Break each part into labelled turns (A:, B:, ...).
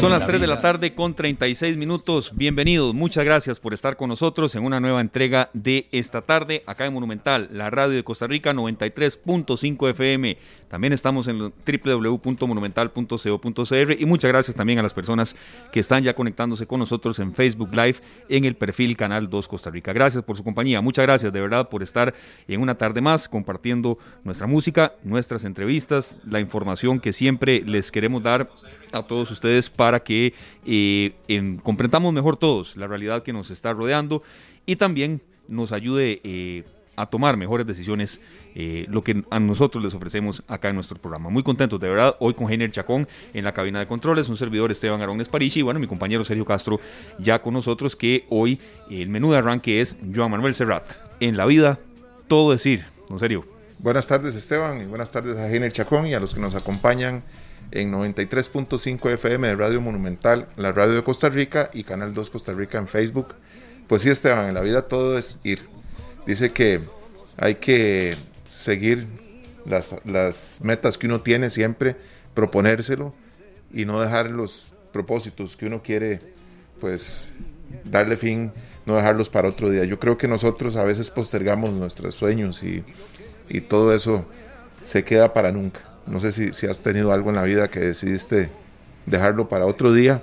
A: Son las 3 de la tarde con 36 minutos. Bienvenidos, muchas gracias por estar con nosotros en una nueva entrega de esta tarde acá en Monumental, la radio de Costa Rica 93.5 FM. También estamos en www.monumental.co.cr y muchas gracias también a las personas que están ya conectándose con nosotros en Facebook Live en el perfil Canal 2 Costa Rica. Gracias por su compañía, muchas gracias de verdad por estar en una tarde más compartiendo nuestra música, nuestras entrevistas, la información que siempre les queremos dar a todos ustedes para que eh, comprendamos mejor todos la realidad que nos está rodeando y también nos ayude eh, a tomar mejores decisiones, eh, lo que a nosotros les ofrecemos acá en nuestro programa. Muy contentos, de verdad, hoy con Heiner Chacón en la cabina de controles, un servidor Esteban Arones París y bueno, mi compañero Sergio Castro ya con nosotros, que hoy el menú de arranque es Joan Manuel Serrat. En la vida, todo decir, en serio.
B: Buenas tardes Esteban y buenas tardes a Heiner Chacón y a los que nos acompañan en 93.5 FM de Radio Monumental, la radio de Costa Rica y Canal 2 Costa Rica en Facebook. Pues sí, Esteban, en la vida todo es ir. Dice que hay que seguir las, las metas que uno tiene siempre, proponérselo y no dejar los propósitos que uno quiere, pues darle fin, no dejarlos para otro día. Yo creo que nosotros a veces postergamos nuestros sueños y, y todo eso se queda para nunca. No sé si, has tenido algo en la vida que decidiste dejarlo para otro día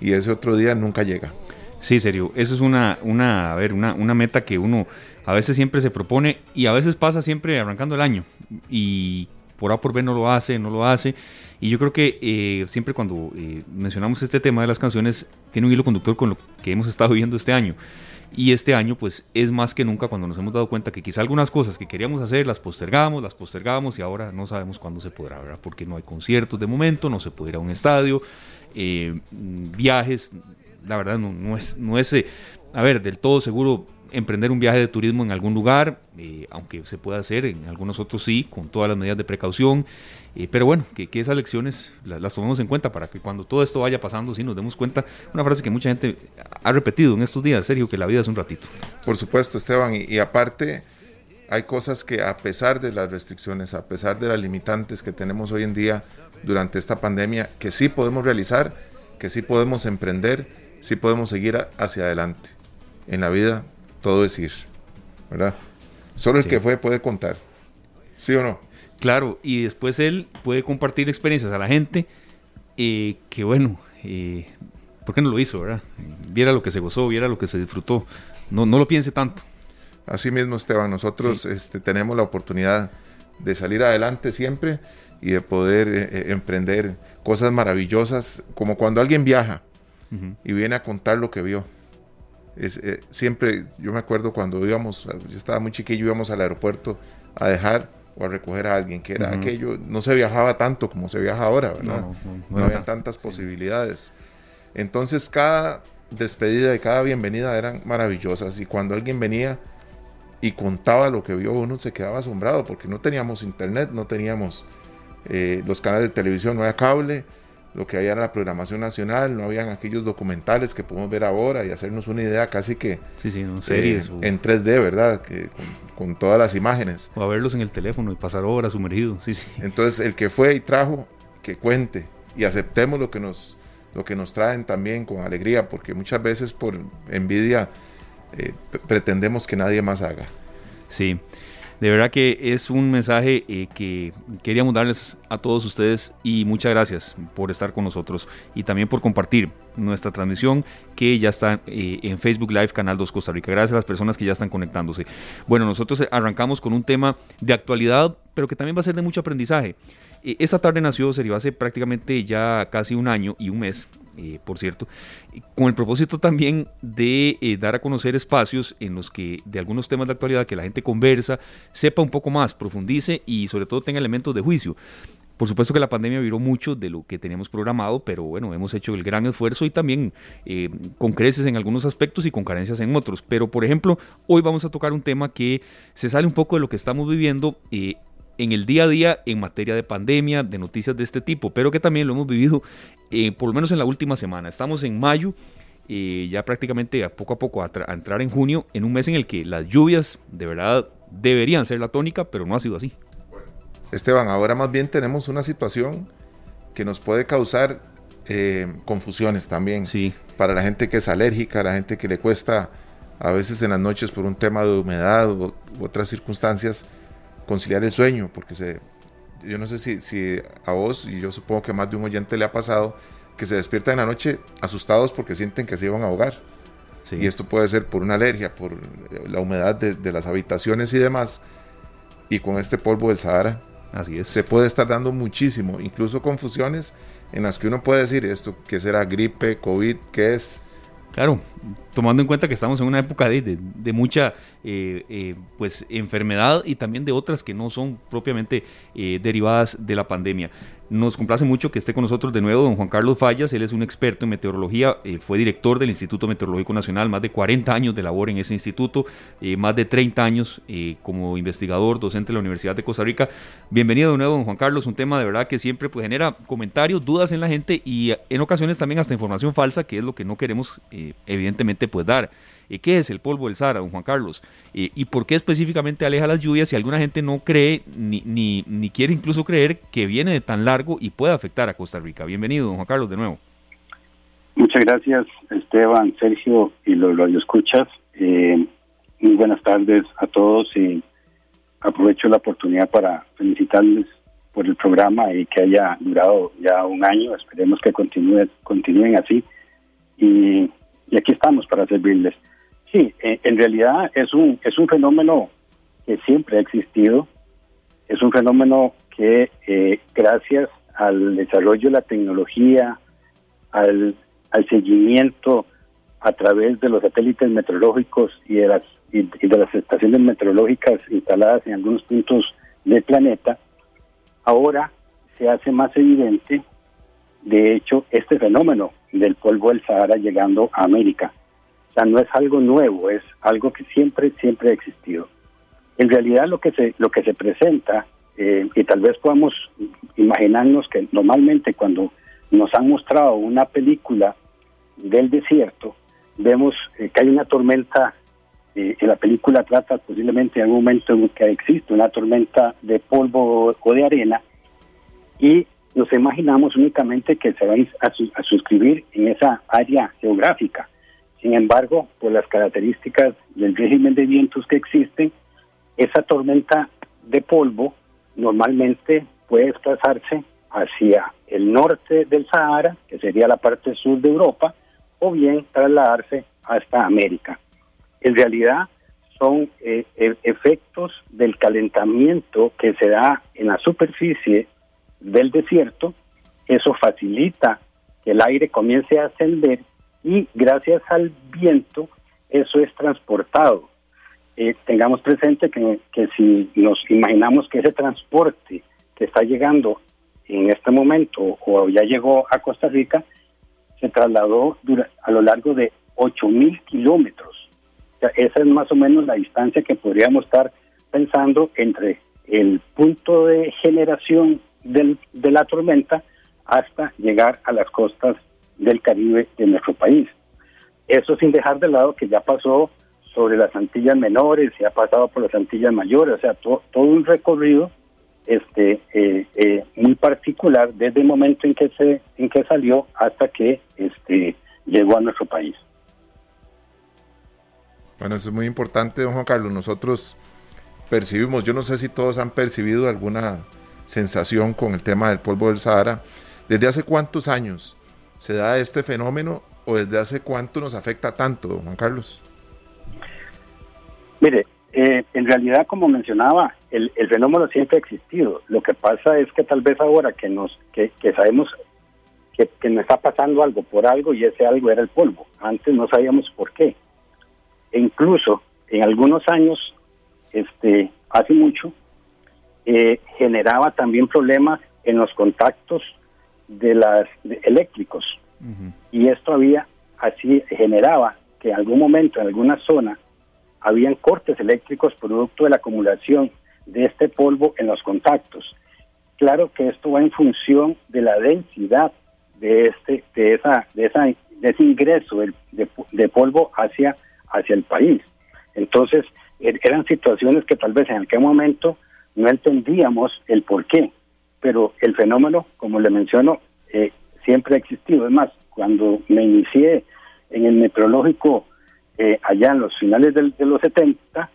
B: y ese otro día nunca llega.
A: Sí, serio. Eso es una, una, a ver, una, una meta que uno a veces siempre se propone y a veces pasa siempre arrancando el año. Y por A por B no lo hace, no lo hace. Y yo creo que eh, siempre cuando eh, mencionamos este tema de las canciones, tiene un hilo conductor con lo que hemos estado viviendo este año. Y este año pues es más que nunca cuando nos hemos dado cuenta que quizá algunas cosas que queríamos hacer las postergamos, las postergamos y ahora no sabemos cuándo se podrá, ¿verdad? Porque no hay conciertos de momento, no se puede ir a un estadio, eh, viajes, la verdad no, es, no es, eh, a ver, del todo seguro emprender un viaje de turismo en algún lugar, eh, aunque se pueda hacer, en algunos otros sí, con todas las medidas de precaución. Eh, pero bueno, que, esas lecciones las, tomemos en cuenta para que cuando todo esto vaya pasando, sí nos demos cuenta. Una frase que mucha gente ha repetido en estos días, Sergio, que la vida es un ratito.
B: Por supuesto, Esteban, y, aparte hay cosas que a pesar de las restricciones, a pesar de las limitantes que tenemos hoy en día durante esta pandemia, que sí podemos realizar, que sí podemos emprender, sí podemos seguir hacia adelante. En la vida todo es ir, ¿verdad? Solo el que fue puede contar, ¿sí o no?
A: Claro, y después él puede compartir experiencias a la gente eh, que bueno, eh, ¿por qué no lo hizo, verdad? Viera lo que se gozó, viera lo que se disfrutó, no, no lo piense tanto.
B: Así mismo, Esteban, nosotros este, tenemos la oportunidad de salir adelante siempre y de poder eh, emprender cosas maravillosas, como cuando alguien viaja y viene a contar lo que vio eh, siempre, yo me acuerdo cuando íbamos, yo estaba muy chiquillo, íbamos al aeropuerto a dejar o a recoger a alguien, que era aquello, no se viajaba tanto como se viaja ahora, ¿verdad? No, no, había tantas posibilidades. Entonces cada despedida y cada bienvenida eran maravillosas. Y cuando alguien venía y contaba lo que vio uno se quedaba asombrado porque no teníamos internet, no teníamos eh, los canales de televisión, no había cable, lo que había en la programación nacional, no habían aquellos documentales que podemos ver ahora y hacernos una idea casi que
A: sí, sí, series,
B: eh, en 3D, ¿verdad? Que, con, todas las imágenes.
A: O a verlos en el teléfono y pasar horas sumergidos, sí, sí.
B: Entonces, el que fue y trajo, que cuente y aceptemos lo que nos, lo que nos traen también con alegría, porque muchas veces por envidia eh, pretendemos que nadie más haga.
A: Sí. De verdad que es un mensaje eh, que queríamos darles a todos ustedes y muchas gracias por estar con nosotros y también por compartir nuestra transmisión que ya está eh, en Facebook Live Canal 2 Costa Rica. Gracias a las personas que ya están conectándose. Bueno, nosotros arrancamos con un tema de actualidad, pero que también va a ser de mucho aprendizaje. Eh, esta tarde nació, sería hace prácticamente ya casi un año y un mes, eh, por cierto, con el propósito también de eh, dar a conocer espacios en los que de algunos temas de actualidad que la gente conversa, sepa un poco más, profundice y sobre todo tenga elementos de juicio. Por supuesto que la pandemia viró mucho de lo que teníamos programado, pero bueno, hemos hecho el gran esfuerzo y también eh, con creces en algunos aspectos y con carencias en otros. Pero por ejemplo, hoy vamos a tocar un tema que se sale un poco de lo que estamos viviendo en el día a día en materia de pandemia, de noticias de este tipo, pero que también lo hemos vivido eh, por lo menos en la última semana. Estamos en mayo, eh, ya prácticamente a poco a poco a, entrar en junio, en un mes en el que las lluvias de verdad deberían ser la tónica, pero no ha sido así.
B: Esteban, ahora más bien tenemos una situación que nos puede causar eh, confusiones también.
A: Sí.
B: Para la gente que es alérgica, la gente que le cuesta a veces en las noches por un tema de humedad u, otras circunstancias conciliar el sueño, porque se, yo no sé si, si a vos, y yo supongo que a más de un oyente le ha pasado, que se despiertan en la noche asustados porque sienten que se iban a ahogar. Y esto puede ser por una alergia, por la humedad de, de, las habitaciones y demás. Y con este polvo del Sahara,
A: Así es.
B: se puede estar dando muchísimo, incluso confusiones en las que uno puede decir esto, que será gripe, COVID, qué es.
A: Claro, tomando en cuenta que estamos en una época de, de, mucha eh, eh, pues enfermedad y también de otras que no son propiamente eh, derivadas de la pandemia. Nos complace mucho que esté con nosotros de nuevo don Juan Carlos Fallas, él es un experto en meteorología, fue director del Instituto Meteorológico Nacional, más de 40 años de labor en ese instituto, más de 30 años como investigador, docente de la Universidad de Costa Rica. Bienvenido de nuevo don Juan Carlos, un tema de verdad que siempre pues, genera comentarios, dudas en la gente y en ocasiones también hasta información falsa, que es lo que no queremos evidentemente pues dar. ¿Qué es el polvo del Sahara, don Juan Carlos? ¿Y por qué específicamente aleja las lluvias si alguna gente no cree ni, ni, ni quiere incluso creer que viene de tan largo y puede afectar a Costa Rica? Bienvenido, don Juan Carlos, de nuevo.
C: Muchas gracias, Esteban, Sergio y los radioescuchas. Eh, muy buenas tardes a todos y aprovecho la oportunidad para felicitarles por el programa y que haya durado ya un año. Esperemos que continúe, continúen así. Y, y aquí estamos para servirles. Sí, eh, en realidad es un, es un fenómeno que siempre ha existido, es un fenómeno que eh, gracias al desarrollo de la tecnología, al, al, seguimiento a través de los satélites meteorológicos y de las y, y de las estaciones meteorológicas instaladas en algunos puntos del planeta, ahora se hace más evidente, de hecho, este fenómeno del polvo del Sahara llegando a América sea, no es algo nuevo, es algo que siempre, siempre ha existido. En realidad lo que se, lo que se presenta, eh, y tal vez podamos imaginarnos que normalmente cuando nos han mostrado una película del desierto, vemos eh, que hay una tormenta, eh, la película trata posiblemente en algún momento en que existe una tormenta de polvo o de arena, y nos imaginamos únicamente que se va a, a suscribir en esa área geográfica sin embargo, por las características del régimen de vientos que existen, esa tormenta de polvo normalmente puede desplazarse hacia el norte del Sahara, que sería la parte sur de Europa, o bien trasladarse hasta América. En realidad son eh, e-, efectos del calentamiento que se da en la superficie del desierto. Eso facilita que el aire comience a ascender y gracias al viento eso es transportado. Eh, tengamos presente que, que si nos imaginamos que ese transporte que está llegando en este momento o ya llegó a Costa Rica, se trasladó a lo largo de 8.000 kilómetros. Esa es más o menos la distancia que podríamos estar pensando entre el punto de generación del, de la tormenta hasta llegar a las costas del Caribe de nuestro país. Eso sin dejar de lado que ya pasó sobre las Antillas menores y ha pasado por las Antillas mayores, o sea, todo un recorrido este eh, eh, muy particular desde el momento en que se en que salió hasta que este llegó a nuestro país.
B: Bueno, eso es muy importante, don Juan Carlos. Nosotros percibimos, yo no sé si todos han percibido alguna sensación con el tema del polvo del Sahara. ¿Desde hace cuántos años se da este fenómeno o desde hace cuánto nos afecta tanto, don Juan Carlos?
C: Mire, eh, en realidad, como mencionaba, el, el, fenómeno siempre ha existido. Lo que pasa es que tal vez ahora que nos que, que sabemos que, que, nos está pasando algo por algo y ese algo era el polvo. Antes no sabíamos por qué. E incluso en algunos años, este, hace mucho, eh, generaba también problemas en los contactos de las de eléctricos uh -huh. y esto había así generaba que en algún momento en alguna zona habían cortes eléctricos producto de la acumulación de este polvo en los contactos. Claro que esto va en función de la densidad de este de esa de esa de ese ingreso de, de, de polvo hacia hacia el país. Entonces, er, eran situaciones que tal vez en aquel momento no entendíamos el por qué, pero el fenómeno, como le menciono, eh, siempre ha existido. Es más, cuando me inicié en el meteorológico eh, allá en los finales de los 70,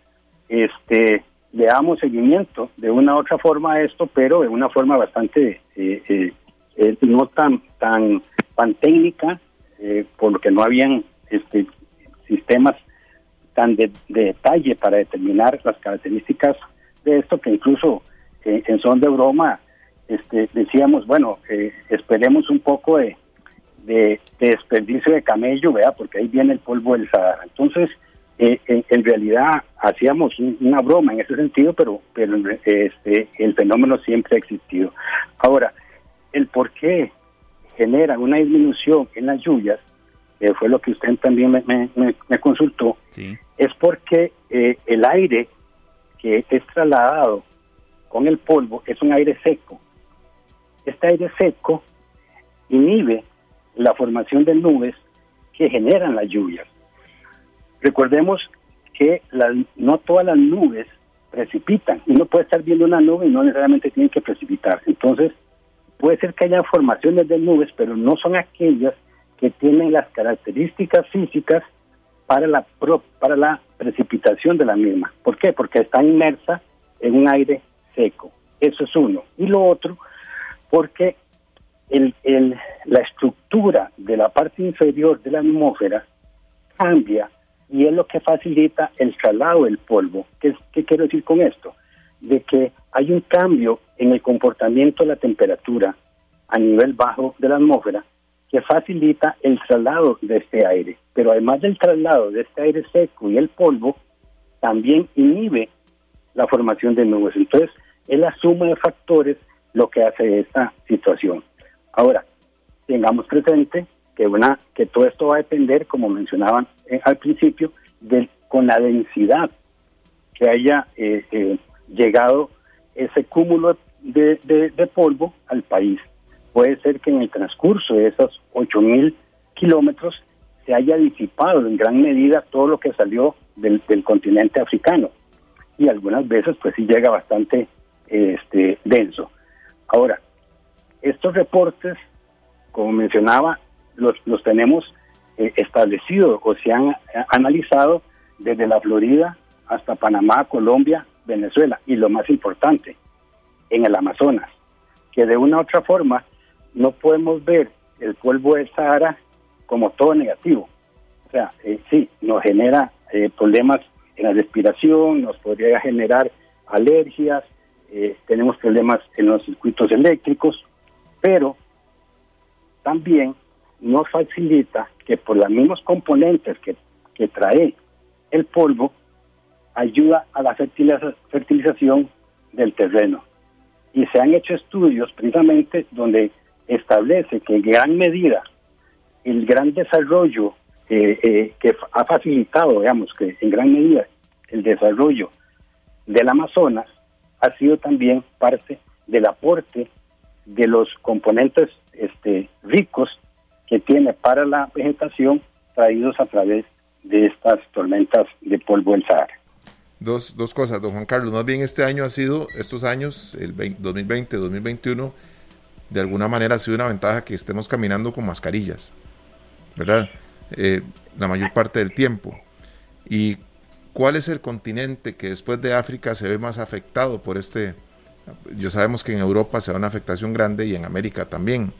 C: este, le damos seguimiento de una u otra forma a esto, pero de una forma bastante eh, eh, no tan tan tan técnica, porque no habían este, sistemas tan de, detalle para determinar las características de esto que incluso en son de broma este, decíamos, bueno, esperemos un poco de, de, desperdicio de camello, vea, porque ahí viene el polvo del Sahara. Entonces, eh, en, realidad hacíamos una broma en ese sentido, pero, pero este, el fenómeno siempre ha existido. Ahora, el por qué genera una disminución en las lluvias, que fue lo que usted también me, consultó, es porque eh, el aire que es trasladado con el polvo es un aire seco. Este aire seco inhibe la formación de nubes que generan las lluvias. Recordemos que no todas las nubes precipitan. y no puede estar viendo una nube y no necesariamente tiene que precipitar. Entonces, puede ser que haya formaciones de nubes, pero no son aquellas que tienen las características físicas para la, para la precipitación de la misma. ¿Por qué? Porque está inmersa en un aire seco. Eso es uno. Y lo otro, porque el, el, la estructura de la parte inferior de la atmósfera cambia y es lo que facilita el traslado del polvo. ¿Qué, ¿Qué, quiero decir con esto? De que hay un cambio en el comportamiento de la temperatura a nivel bajo de la atmósfera que facilita el traslado de este aire. Pero además del traslado de este aire seco y el polvo, también inhibe la formación de nubes. Entonces, es la suma de factores lo que hace esta situación. Ahora, tengamos presente que una que todo esto va a depender, como mencionaban eh, al principio, de, con la densidad que haya eh, eh, llegado ese cúmulo de, de, polvo al país. Puede ser que en el transcurso de esos 8.000 kilómetros se haya disipado en gran medida todo lo que salió del, continente africano y algunas veces pues sí llega bastante este denso. Ahora, estos reportes, como mencionaba, los, los tenemos eh, establecidos o se han eh, analizado desde la Florida hasta Panamá, Colombia, Venezuela y lo más importante, en el Amazonas, que de una u otra forma no podemos ver el polvo del Sahara como todo negativo. O sea, eh, sí, nos genera problemas en la respiración, nos podría generar alergias, tenemos problemas en los circuitos eléctricos, pero también nos facilita que por los mismos componentes que, trae el polvo, ayuda a la fertilización del terreno. Y se han hecho estudios precisamente donde establece que en gran medida el gran desarrollo eh, eh, que ha facilitado, digamos, que en gran medida el desarrollo del Amazonas ha sido también parte del aporte de los componentes este, ricos que tiene para la vegetación traídos a través de estas tormentas de polvo del Sahara.
B: Dos, dos cosas, don Juan Carlos. Más bien este año ha sido, estos años, el 2020, 2021, de alguna manera ha sido una ventaja que estemos caminando con mascarillas, ¿verdad? Eh, la mayor parte del tiempo. ¿Y cuál es el continente que después de África se ve más afectado por este? Yo sabemos que en Europa se da una afectación grande y en América también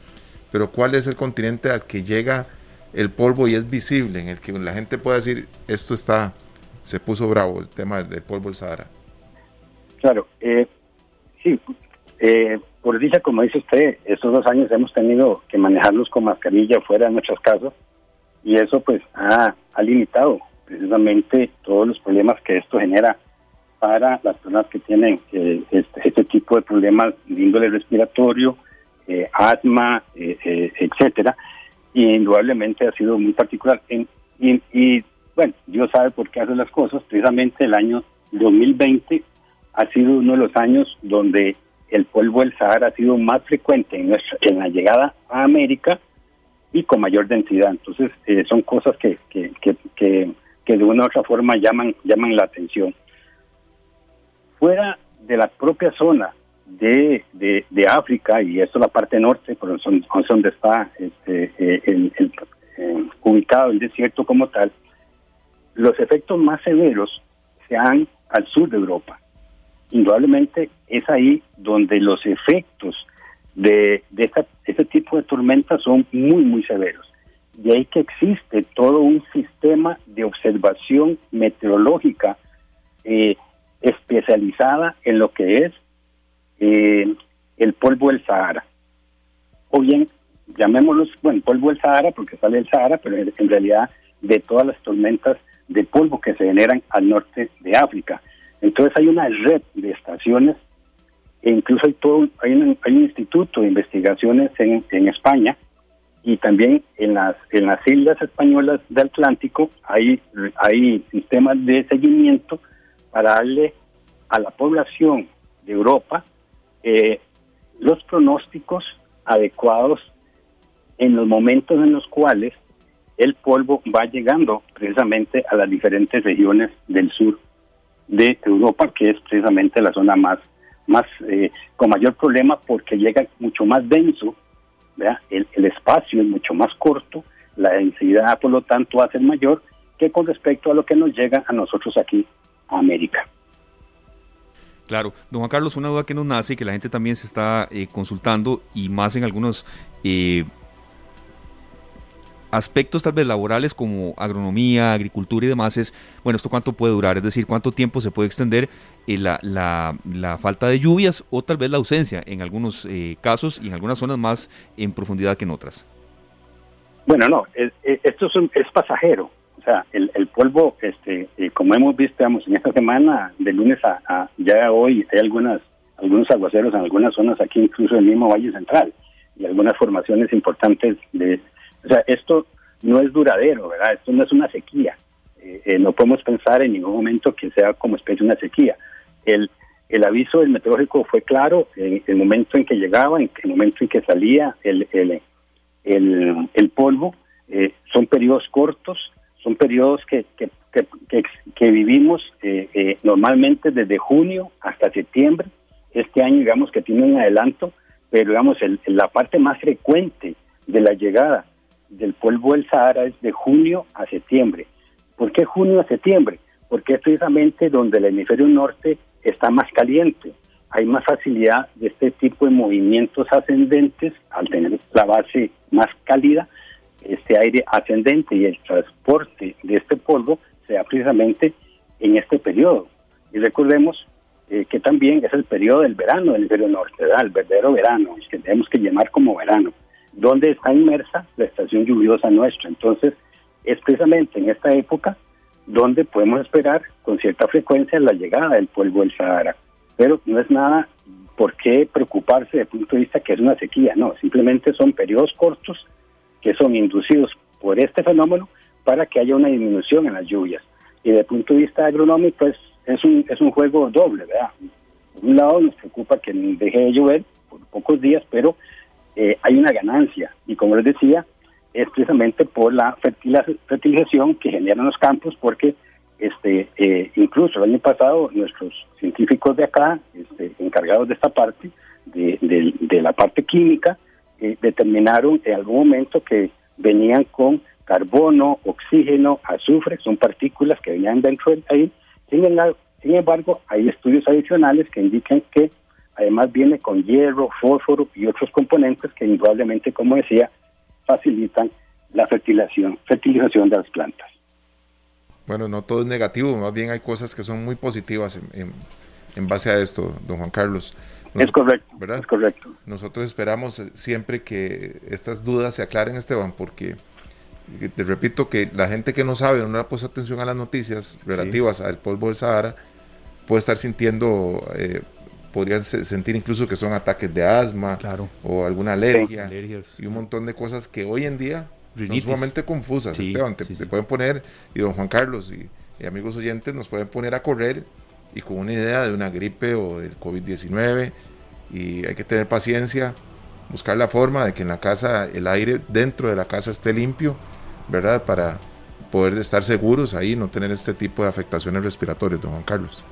B: pero ¿cuál es el continente al que llega el polvo y es visible, en el que la gente puede decir, esto está, se puso bravo el tema del polvo del Sahara?
C: Claro, eh, sí, eh, por dicha, como dice usted, estos dos años hemos tenido que manejarlos con mascarilla fuera de nuestros casos y eso pues ha, limitado precisamente todos los problemas que esto genera para las personas que tienen eh, este, este, tipo de problemas de índole respiratorio, eh, asma, eh, eh, etcétera, y indudablemente ha sido muy particular. y, bueno, Dios sabe por qué hace las cosas. Precisamente el año 2020 ha sido uno de los años donde el polvo del Sahara ha sido más frecuente en, en la llegada a América y con mayor densidad. Entonces, son cosas que, que, que, que, de una u otra forma llaman, llaman la atención. fuera de la propia zona de, de, África, y esto es la parte norte, por son, donde está este, eh, eh, ubicado el desierto como tal, los efectos más severos se dan al sur de Europa. Indudablemente es ahí donde los efectos de, de este tipo de tormentas son muy, muy severos. De ahí que existe todo un sistema de observación meteorológica eh, especializada en lo que es eh, el polvo del Sahara. O bien, llamémoslos, bueno, polvo del Sahara porque sale del Sahara, pero en realidad de todas las tormentas de polvo que se generan al norte de África. Entonces hay una red de estaciones e incluso hay todo hay un, hay un instituto de investigaciones en, España y también en las en las islas españolas del Atlántico hay hay sistemas de seguimiento para darle a la población de Europa eh, los pronósticos adecuados en los momentos en los cuales el polvo va llegando precisamente a las diferentes regiones del sur de Europa, que es precisamente la zona más, más eh, con mayor problema porque llega mucho más denso, el, el, espacio es mucho más corto, la densidad por lo tanto va a ser mayor que con respecto a lo que nos llega a nosotros aquí a América.
A: Claro, don Juan Carlos, una duda que nos nace y que la gente también se está eh, consultando y más en algunos eh, aspectos tal vez laborales como agronomía, agricultura y demás es, bueno, ¿esto cuánto puede durar? Es decir, ¿cuánto tiempo se puede extender eh, la, la, falta de lluvias o tal vez la ausencia en algunos casos y en algunas zonas más en profundidad que en otras?
C: Bueno, no, esto es pasajero. O sea, el, el polvo, este, eh, como hemos visto, digamos, en esta semana, de lunes a, ya hoy, hay algunas algunos aguaceros en algunas zonas aquí, incluso en el mismo Valle Central, y algunas formaciones importantes de... O sea, esto no es duradero, ¿verdad? Esto no es una sequía. Eh, eh, no podemos pensar en ningún momento que sea como especie una sequía. El, el aviso del meteorológico fue claro en el momento en que llegaba, en el momento en que salía el, el, el, polvo. son periodos cortos, son periodos que, que, que, vivimos eh, eh, normalmente desde junio hasta septiembre. Este año, digamos que tiene un adelanto, pero digamos, el, la parte más frecuente de la llegada del polvo del Sahara es de junio a septiembre. ¿Por qué junio a septiembre? Porque es precisamente donde el hemisferio norte está más caliente. Hay más facilidad de este tipo de movimientos ascendentes al tener la base más cálida este aire ascendente y el transporte de este polvo se da precisamente en este periodo. Y recordemos eh, que también es el periodo del verano del hemisferio norte, el verdadero verano, que tenemos que llamar como verano, donde está inmersa la estación lluviosa nuestra. Entonces, es precisamente en esta época donde podemos esperar con cierta frecuencia la llegada del polvo del Sahara. Pero no es nada por qué preocuparse desde el punto de vista que es una sequía, no, simplemente son periodos cortos que son inducidos por este fenómeno para que haya una disminución en las lluvias. Y desde el punto de vista agronómico, pues, es un, es un juego doble, ¿verdad? Por un lado nos preocupa que deje de llover por pocos días, pero eh, hay una ganancia. Y como les decía, es precisamente por la fertilización que generan los campos, porque este eh, incluso el año pasado nuestros científicos de acá, este, encargados de esta parte, de, la parte química, eh, determinaron en algún momento que venían con carbono, oxígeno, azufre, son partículas que venían dentro de ahí. Sin embargo, hay estudios adicionales que indican que además viene con hierro, fósforo y otros componentes que indudablemente, como decía, facilitan la fertilización, fertilización de las plantas.
B: Bueno, no todo es negativo, más bien hay cosas que son muy positivas en, en base a esto, don Juan Carlos
C: es correcto, ¿verdad? Es correcto.
B: Nosotros esperamos eh, siempre que estas dudas se aclaren, Esteban, porque eh, te repito que la gente que no sabe, no le puesto atención a las noticias relativas al polvo del Sahara, puede estar sintiendo, eh, podrían sentir incluso que son ataques de asma o alguna alergia y un montón de cosas que hoy en día son sumamente confusas, Esteban. Te, pueden poner, y don Juan Carlos y, y amigos oyentes, nos pueden poner a correr y con una idea de una gripe o del COVID-19 y hay que tener paciencia, buscar la forma de que en la casa el aire dentro de la casa esté limpio, ¿verdad? Para poder estar seguros ahí, no tener este tipo de afectaciones respiratorias, don Juan Carlos.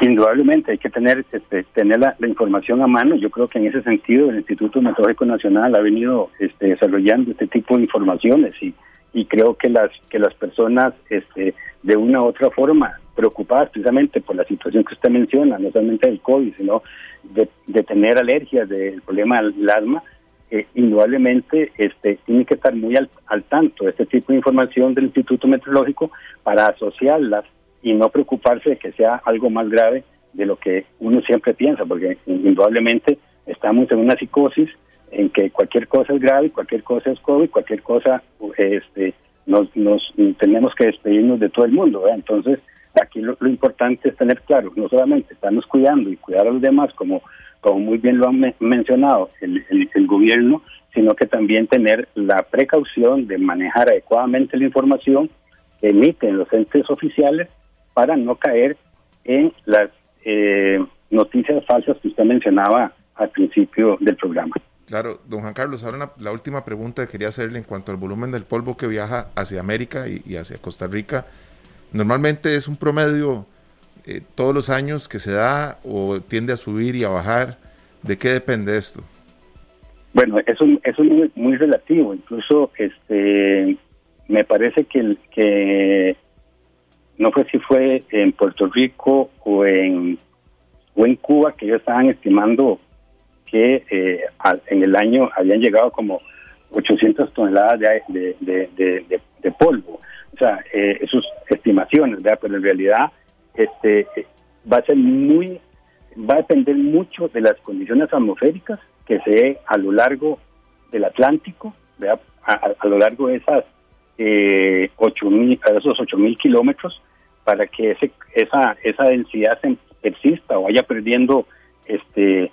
C: Indudablemente hay que tener este, tener la, información a mano. Yo creo que en ese sentido el Instituto Meteorológico Nacional ha venido este, desarrollando este tipo de informaciones y, y creo que las que las personas este, de una u otra forma preocupadas precisamente por la situación que usted menciona, no solamente del COVID, sino de, de tener alergias, del problema del asma, eh, indudablemente este, tiene que estar muy al, al tanto de este tipo de información del Instituto Meteorológico para asociarlas y no preocuparse de que sea algo más grave de lo que uno siempre piensa, porque indudablemente estamos en una psicosis en que cualquier cosa es grave, cualquier cosa es COVID, cualquier cosa este, nos, nos tenemos que despedirnos de todo el mundo. Entonces, aquí lo, importante es tener claro, no solamente estamos cuidando y cuidar a los demás, como, como muy bien lo han mencionado el, el gobierno, sino que también tener la precaución de manejar adecuadamente la información que emiten los entes oficiales para no caer en las eh, noticias falsas que usted mencionaba al principio del programa.
B: Claro, don Juan Carlos, ahora la última pregunta que quería hacerle en cuanto al volumen del polvo que viaja hacia América y, hacia Costa Rica. Normalmente es un promedio eh, todos los años que se da o tiende a subir y a bajar. ¿De qué depende esto?
C: Bueno, eso, eso es muy, muy relativo. Incluso este, me parece que, que no fue si fue en Puerto Rico o en, o en Cuba que ellos estaban estimando que eh, en el año habían llegado como 800 toneladas de, de, polvo. O sea, eh, sus estimaciones, ¿verdad? pero en realidad este va a ser muy, va a depender mucho de las condiciones atmosféricas que se a lo largo del Atlántico, ¿verdad? A, lo largo de esas eh, 8 mil, esos 8 mil kilómetros para que ese, esa, esa densidad se persista o vaya perdiendo este,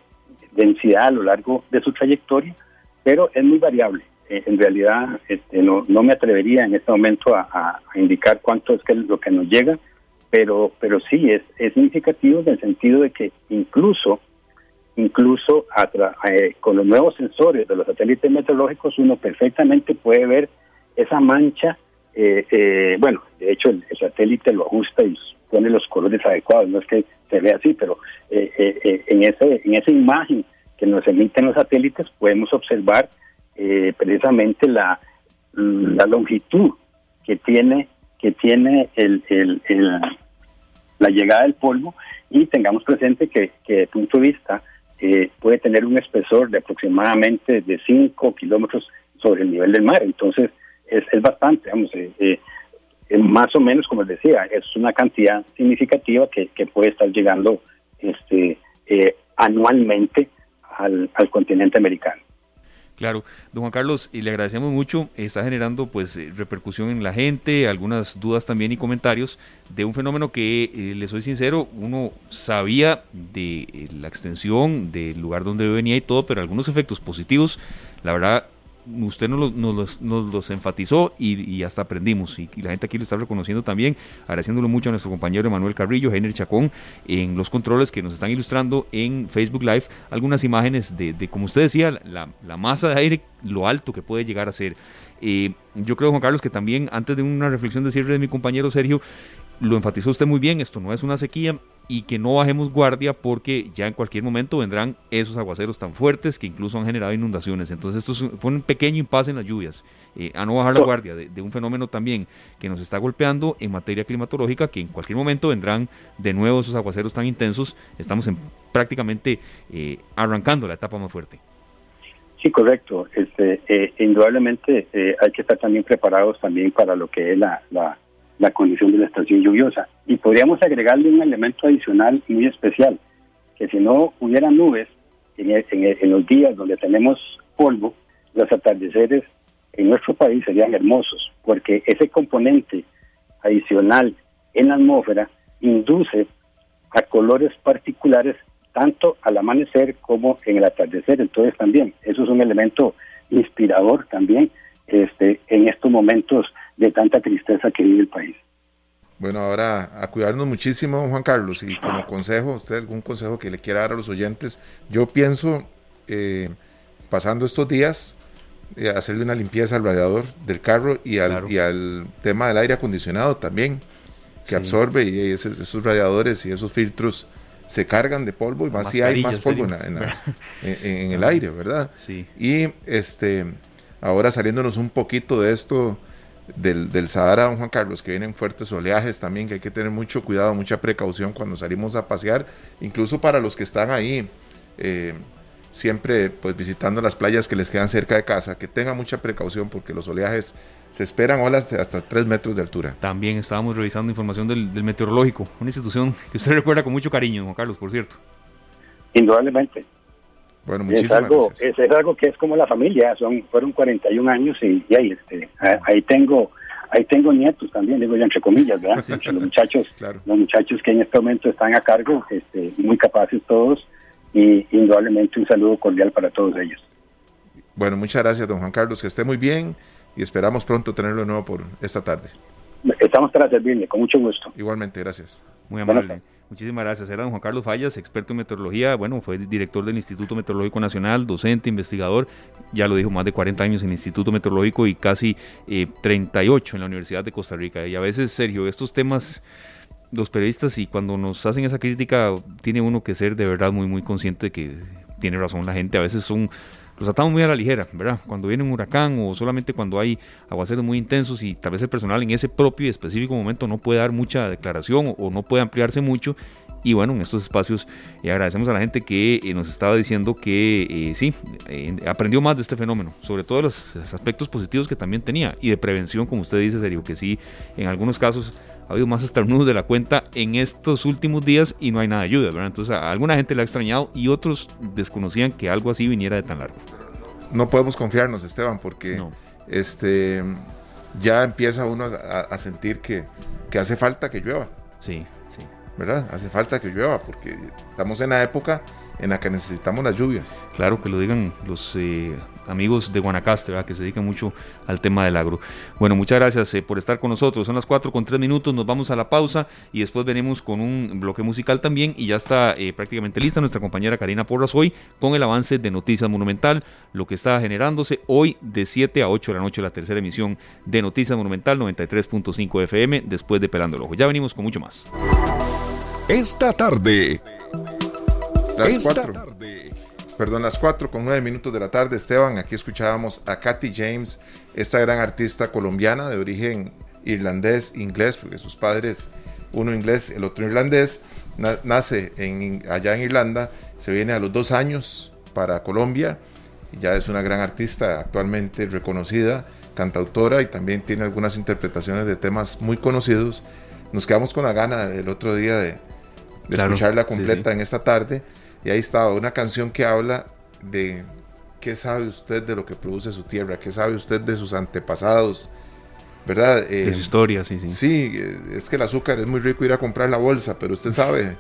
C: densidad a lo largo de su trayectoria, pero es muy variable. Eh, en realidad este, no, no me atrevería en este momento a, indicar cuánto es que lo que nos llega, pero, pero sí es, significativo en el sentido de que incluso incluso eh, con los nuevos sensores de los satélites meteorológicos uno perfectamente puede ver esa mancha eh, eh, bueno, de hecho el, satélite lo ajusta y pone los colores adecuados, no es que se vea así, pero eh, eh, en, ese, en esa imagen que nos emiten los satélites podemos observar precisamente la, la longitud que tiene que tiene el, la llegada del polvo y tengamos presente que, que de punto de vista puede tener un espesor de aproximadamente de 5 kilómetros sobre el nivel del mar. Entonces, es, es bastante, vamos, eh, eh, eh, más o menos, como les decía, es una cantidad significativa que, que puede estar llegando este anualmente al, al continente americano.
A: Claro, don Juan Carlos, y le agradecemos mucho, está generando pues repercusión en la gente, algunas dudas también y comentarios de un fenómeno que, le soy sincero, uno sabía de la extensión, del lugar donde venía y todo, pero algunos efectos positivos, la verdad, usted nos los, los, enfatizó y, hasta aprendimos. Y, la gente aquí lo está reconociendo también, agradeciéndolo mucho a nuestro compañero Manuel Carrillo, Henry Chacón, en los controles que nos están ilustrando en Facebook Live algunas imágenes de, como usted decía, la, masa de aire, lo alto que puede llegar a ser. Eh, yo creo, Juan Carlos, que también antes de una reflexión de cierre de mi compañero Sergio, lo enfatizó usted muy bien, esto no es una sequía y que no bajemos guardia porque ya en cualquier momento vendrán esos aguaceros tan fuertes que incluso han generado inundaciones. Entonces esto fue un pequeño impasse en las lluvias, eh, a no bajar la guardia de, un fenómeno también que nos está golpeando en materia climatológica, que en cualquier momento vendrán de nuevo esos aguaceros tan intensos. Estamos en, prácticamente eh, arrancando la etapa más fuerte.
C: Sí, correcto. Este, eh, indudablemente hay que estar también preparados también para lo que es la la condición de la estación lluviosa. Y podríamos agregarle un elemento adicional muy especial, que si no hubiera nubes en, en, los días donde tenemos polvo, los atardeceres en nuestro país serían hermosos, porque ese componente adicional en la atmósfera induce a colores particulares tanto al amanecer como en el atardecer. Entonces también, eso es un elemento inspirador también este, en momentos de tanta tristeza que vive el país.
B: Bueno, ahora a cuidarnos muchísimo, Juan Carlos, y como consejo, usted algún consejo que le quiera dar a los oyentes, yo pienso, eh, pasando estos días, eh, hacerle una limpieza al radiador del carro y al, y al tema del aire acondicionado también. que absorbe y esos, radiadores y esos filtros se cargan de polvo y más si hay más polvo en, el aire, ¿verdad?
A: Sí.
B: Y este, ahora saliéndonos un poquito de esto del, del Sahara, don Juan Carlos, que vienen fuertes oleajes también, que hay que tener mucho cuidado, mucha precaución cuando salimos a pasear, incluso para los que están ahí. Eh, siempre pues visitando las playas que les quedan cerca de casa, que tengan mucha precaución porque los oleajes se esperan olas de hasta 3 metros de altura.
A: También estábamos revisando información del, meteorológico, una institución que usted recuerda con mucho cariño, Juan Carlos, por cierto.
C: Indudablemente.
B: Bueno, muchísimas
C: es algo,
B: gracias.
C: Es, algo que es como la familia, son fueron 41 años y, ahí, este, ahí tengo ahí tengo nietos también, digo yo entre comillas, ¿verdad? los muchachos, los muchachos que en este momento están a cargo, este, muy capaces todos, y indudablemente un saludo cordial para todos ellos.
B: Bueno, muchas gracias, don Juan Carlos, que esté muy bien y esperamos pronto tenerlo de nuevo por esta tarde.
C: Estamos para servirle, con mucho gusto.
B: Igualmente, gracias.
A: Muy amable. Muchísimas gracias. Era don Juan Carlos Fallas, experto en meteorología. Bueno, fue director del Instituto Meteorológico Nacional, docente, investigador. Ya lo dijo, más de 40 años en el Instituto Meteorológico y casi 38 eh, en la Universidad de Costa Rica. Y a veces, Sergio, estos temas los periodistas y cuando nos hacen esa crítica tiene uno que ser de verdad muy muy consciente de que tiene razón la gente, a veces son los atamos muy a la ligera, ¿verdad? Cuando viene un huracán o solamente cuando hay aguaceros muy intensos y tal vez el personal en ese propio y específico momento no puede dar mucha declaración o no puede ampliarse mucho y bueno, en estos espacios eh, agradecemos a la gente que eh, nos estaba diciendo que eh, sí, aprendió más de este fenómeno, sobre todo los, aspectos positivos que también tenía y de prevención, como usted dice, serio, que sí, en algunos casos ha habido más estornudos de la cuenta en estos últimos días y no hay nada de ayuda, ¿verdad? Entonces a alguna gente le ha extrañado y otros desconocían que algo así viniera de tan largo.
B: No podemos confiarnos, Esteban, porque este, ya empieza uno a, a sentir que, que hace falta que llueva.
A: Sí.
B: ¿verdad? Hace falta que llueva porque estamos en la época en la que necesitamos las lluvias.
A: Claro, que lo digan los eh, amigos de Guanacaste, ¿verdad? que se dedican mucho al tema del agro. Bueno, muchas gracias eh, por estar con nosotros. Son las 4 con 3 minutos, nos vamos a la pausa y después venimos con un bloque musical también y ya está eh, prácticamente lista nuestra compañera Karina Porras hoy con el avance de Noticias Monumental, lo que está generándose hoy de 7 a 8 de la noche la tercera emisión de Noticias Monumental 93.5 FM después de Pelando el Ojo. Ya venimos con mucho más.
D: Esta tarde.
B: Las cuatro. Tarde. Perdón, las 4 con 9 minutos de la tarde, Esteban. Aquí escuchábamos a Katy James, esta gran artista colombiana de origen irlandés, inglés, porque sus padres, uno inglés, el otro irlandés, nace en, allá en Irlanda, se viene a los dos años para Colombia, y ya es una gran artista actualmente reconocida, cantautora y también tiene algunas interpretaciones de temas muy conocidos. Nos quedamos con la gana el otro día de, de escucharla completa en esta tarde. Y ahí estaba una canción que habla de qué sabe usted de lo que produce su tierra, qué sabe usted de sus antepasados, ¿verdad?
A: de su historia, sí, sí.
B: Sí, es que el azúcar es muy rico ir a comprar la bolsa, pero usted sabe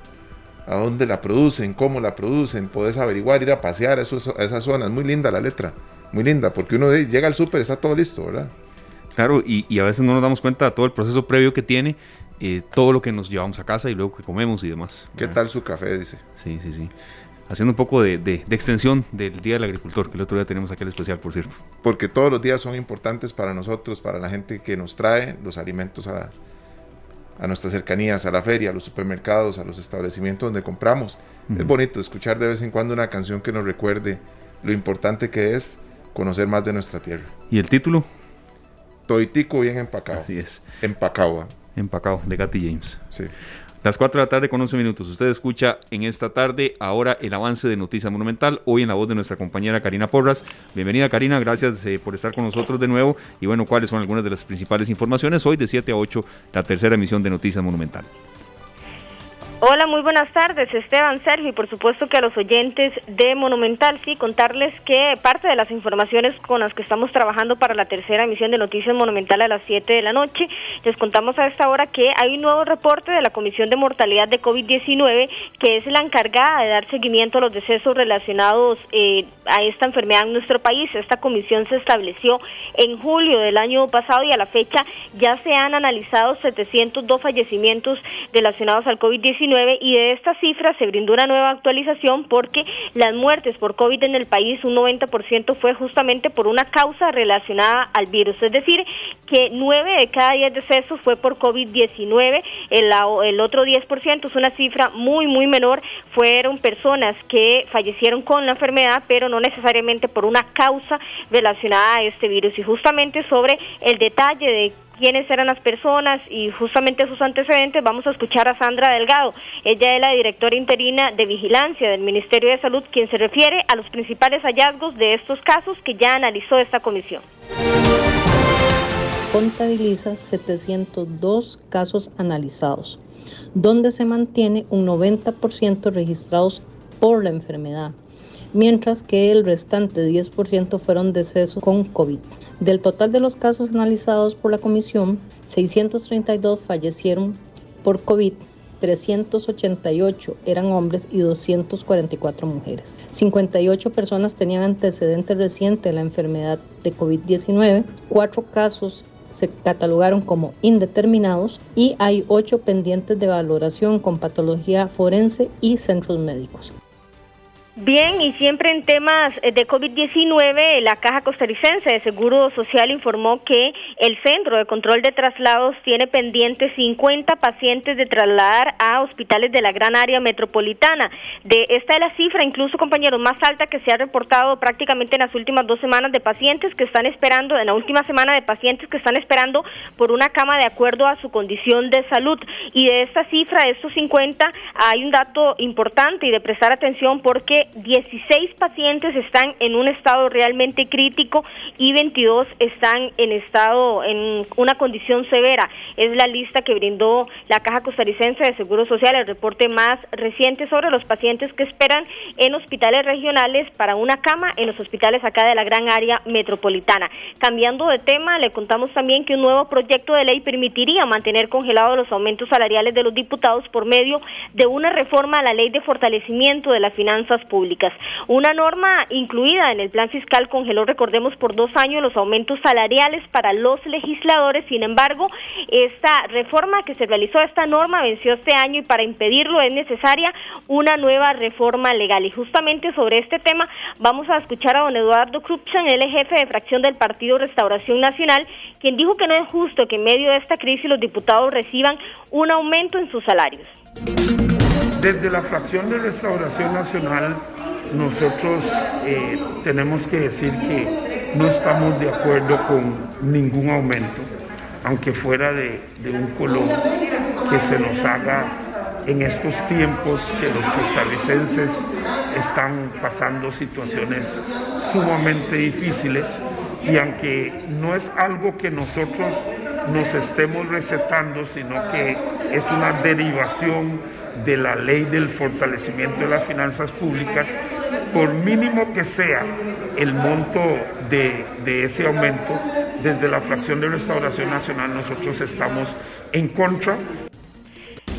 B: a dónde la producen, cómo la producen, puedes averiguar, ir a pasear a esas zonas. Muy linda la letra, muy linda, porque uno llega al súper, está todo listo, ¿verdad?
A: Claro, y, y, a veces no nos damos cuenta de todo el proceso previo que tiene eh, todo lo que nos llevamos a casa y luego que comemos y demás.
B: ¿Qué tal su café? Dice.
A: Sí, sí, sí. Haciendo un poco de, de, extensión del Día del Agricultor, que el otro día tenemos aquel especial, por cierto.
B: Porque todos los días son importantes para nosotros, para la gente que nos trae los alimentos a, a nuestras cercanías, a la feria, a los supermercados, a los establecimientos donde compramos. Es bonito escuchar de vez en cuando una canción que nos recuerde lo importante que es conocer más de nuestra tierra.
A: ¿Y el título?
B: Toitico bien empacado.
A: Así es.
B: Empacado
A: empacado de Katy James.
B: Sí.
A: Las 4 de la tarde con 11 minutos. Usted escucha en esta tarde ahora el avance de Noticia Monumental, hoy en la voz de nuestra compañera Karina Porras. Bienvenida Karina, gracias eh, por estar con nosotros de nuevo. Y bueno, ¿cuáles son algunas de las principales informaciones? Hoy de 7 a 8, la tercera emisión de Noticias Monumental.
E: Hola, muy buenas tardes, Esteban, Sergio, por supuesto que a los oyentes de Monumental, sí, contarles que parte de las informaciones con las que estamos trabajando para la tercera emisión de Noticias Monumental a las 7 de la noche, les contamos a esta hora que hay un nuevo reporte de la Comisión de Mortalidad de COVID-19, que es la encargada de dar seguimiento a los decesos relacionados eh, a esta enfermedad en nuestro país. Esta comisión se estableció en julio del año pasado y a la fecha ya se han analizado 702 fallecimientos relacionados al COVID-19 COVID-19 y de esta cifra se brindó una nueva actualización porque las muertes por COVID en el país, un 90% fue justamente por una causa relacionada al virus, es decir, que 9 de cada 10 decesos fue por COVID-19, el, el otro 10% es una cifra muy, muy menor, fueron personas que fallecieron con la enfermedad, pero no necesariamente por una causa relacionada a este virus. Y justamente sobre el detalle de quiénes eran las personas y justamente sus antecedentes, vamos a escuchar a Sandra Delgado. Ella es la directora interina de vigilancia del Ministerio de Salud, quien se refiere a los principales hallazgos de estos casos que ya analizó esta comisión.
F: Contabiliza 702 casos analizados, donde se mantiene un 90% registrados por la enfermedad, mientras que el restante 10% fueron decesos con COVID. Del total de los casos analizados por la comisión, 632 fallecieron por COVID, 388 eran hombres y 244 mujeres. 58 personas tenían antecedentes recientes de la enfermedad de COVID-19, cuatro casos se catalogaron como indeterminados y hay ocho pendientes de valoración con patología forense y centros médicos.
E: Bien, y siempre en temas eh, de COVID-19, la Caja Costarricense de Seguro Social informó que el Centro de Control de Traslados tiene pendientes 50 pacientes de trasladar a hospitales de la gran área metropolitana. De esta es la cifra, incluso compañeros, más alta que se ha reportado prácticamente en las últimas dos semanas de pacientes que están esperando, en la última semana de pacientes que están esperando por una cama de acuerdo a su condición de salud. Y de esta cifra, de estos 50, hay un dato importante y de prestar atención porque 16 pacientes están en un estado realmente crítico y 22 están en estado en una condición severa. Es la lista que brindó la Caja Costarricense de Seguro Social, el reporte más reciente sobre los pacientes que esperan en hospitales regionales para una cama en los hospitales acá de la gran área metropolitana. Cambiando de tema, le contamos también que un nuevo proyecto de ley permitiría mantener congelados los aumentos salariales de los diputados por medio de una reforma a la ley de fortalecimiento de las finanzas públicas. Una norma incluida en el plan fiscal congeló, recordemos, por dos años los aumentos salariales para los legisladores. Sin embargo, esta reforma que se realizó, esta norma venció este año y para impedirlo es necesaria una nueva reforma legal. Y justamente sobre este tema vamos a escuchar a don Eduardo Krupchan, el jefe de fracción del Partido Restauración Nacional, quien dijo que no es justo que en medio de esta crisis los diputados reciban un aumento en sus salarios.
G: Desde la fracción de Restauración Nacional, nosotros eh, tenemos que decir que no estamos de acuerdo con ningún aumento, aunque fuera de, un color que se nos haga en estos tiempos que los costarricenses están pasando situaciones sumamente difíciles. Y aunque no es algo que nosotros nos estemos recetando, sino que es una derivación de la ley del fortalecimiento de las finanzas públicas, por mínimo que sea el monto de, de ese aumento, desde la fracción de Restauración Nacional nosotros estamos en contra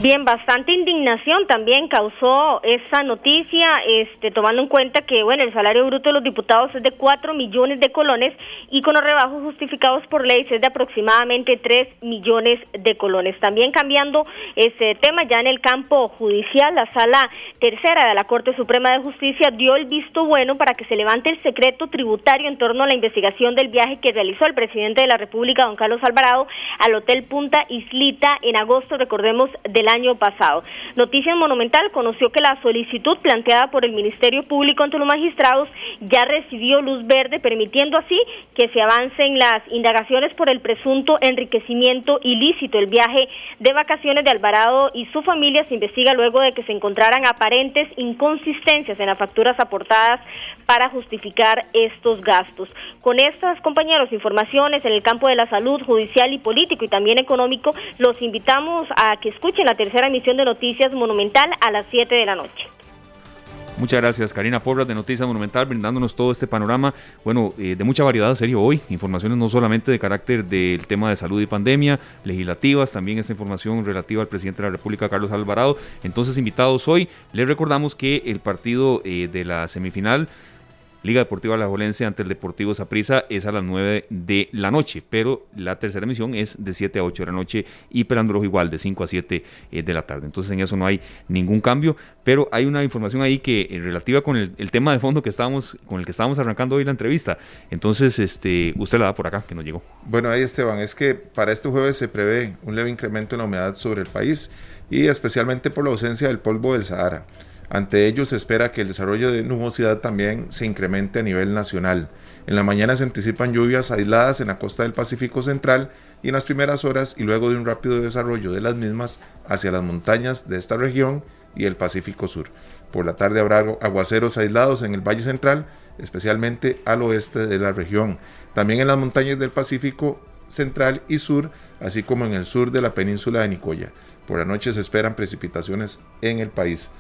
E: Bien, bastante indignación también causó esa noticia, este, tomando en cuenta que bueno el salario bruto de los diputados es de 4 millones de colones y con los rebajos justificados por ley es de aproximadamente 3 millones de colones. También cambiando ese tema ya en el campo judicial, la sala tercera de la Corte Suprema de Justicia dio el visto bueno para que se levante el secreto tributario en torno a la investigación del viaje que realizó el presidente de la República, don Carlos Alvarado, al Hotel Punta Islita en agosto, recordemos, año pasado. Noticias Monumental conoció que la solicitud planteada por el Ministerio Público ante los magistrados ya recibió luz verde, permitiendo así que se avancen las indagaciones por el presunto enriquecimiento ilícito. El viaje de vacaciones de Alvarado y su familia se investiga luego de que se encontraran aparentes inconsistencias en las facturas aportadas para justificar estos gastos. Con estas, compañeros, informaciones en el campo de la salud, judicial y político y también económico, los invitamos a que escuchen la tercera emisión de Noticias Monumental a las 7 de la noche.
A: Muchas gracias, Karina Porras de Noticias Monumental, brindándonos todo este panorama, bueno, eh, de mucha variedad, serio, hoy. Informaciones no solamente de carácter del tema de salud y pandemia, legislativas, también esta información relativa al presidente de la República, Carlos Alvarado. Entonces, invitados hoy, les recordamos que el partido eh, de la semifinal Liga Deportiva La Jolense ante el Deportivo Saprissa es a las 9 de la noche, pero la tercera emisión es de 7 a 8 de la noche y Perandrojo igual de 5 a 7 eh, de la tarde. Entonces en eso no hay ningún cambio, pero hay una información ahí que eh, relativa con el, tema de fondo que estábamos, con el que estábamos arrancando hoy la entrevista. Entonces, este, usted la da por acá, que nos llegó.
B: Bueno, ahí Esteban, es que para este jueves se prevé un leve incremento en la humedad sobre el país y especialmente por la ausencia del polvo del Sahara. Ante ello se espera que el desarrollo de nubosidad también se incremente a nivel nacional. En la mañana se anticipan lluvias aisladas en la costa del Pacífico Central y en las primeras horas y luego de un rápido desarrollo de las mismas hacia las montañas de esta región y el Pacífico Sur. Por la tarde habrá aguaceros aislados en el Valle Central, especialmente al oeste de la región. También en las montañas del Pacífico Central y Sur, así como en el sur de la península de Nicoya. Por la noche se esperan precipitaciones en el país.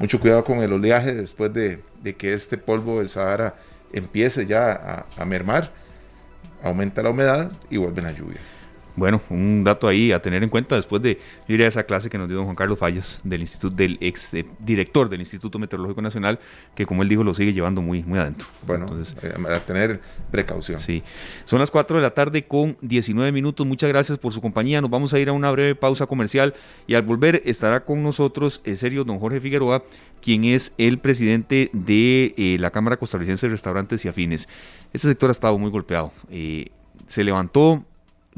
B: Mucho cuidado con el oleaje después de, que este polvo del Sahara empiece ya a mermar. Aumenta la humedad y vuelven las lluvias.
A: Bueno, un dato ahí a tener en cuenta después de ir a esa clase que nos dio don Juan Carlos Fallas, del instituto, del ex eh, director del Instituto Meteorológico Nacional, que como él dijo lo sigue llevando muy, muy adentro.
B: Bueno, Entonces, eh, a tener precaución.
A: Sí. Son las 4 de la tarde con 19 minutos. Muchas gracias por su compañía. Nos vamos a ir a una breve pausa comercial y al volver estará con nosotros, en serio, don Jorge Figueroa, quien es el presidente de eh, la Cámara Costarricense de Restaurantes y Afines. Este sector ha estado muy golpeado. se levantó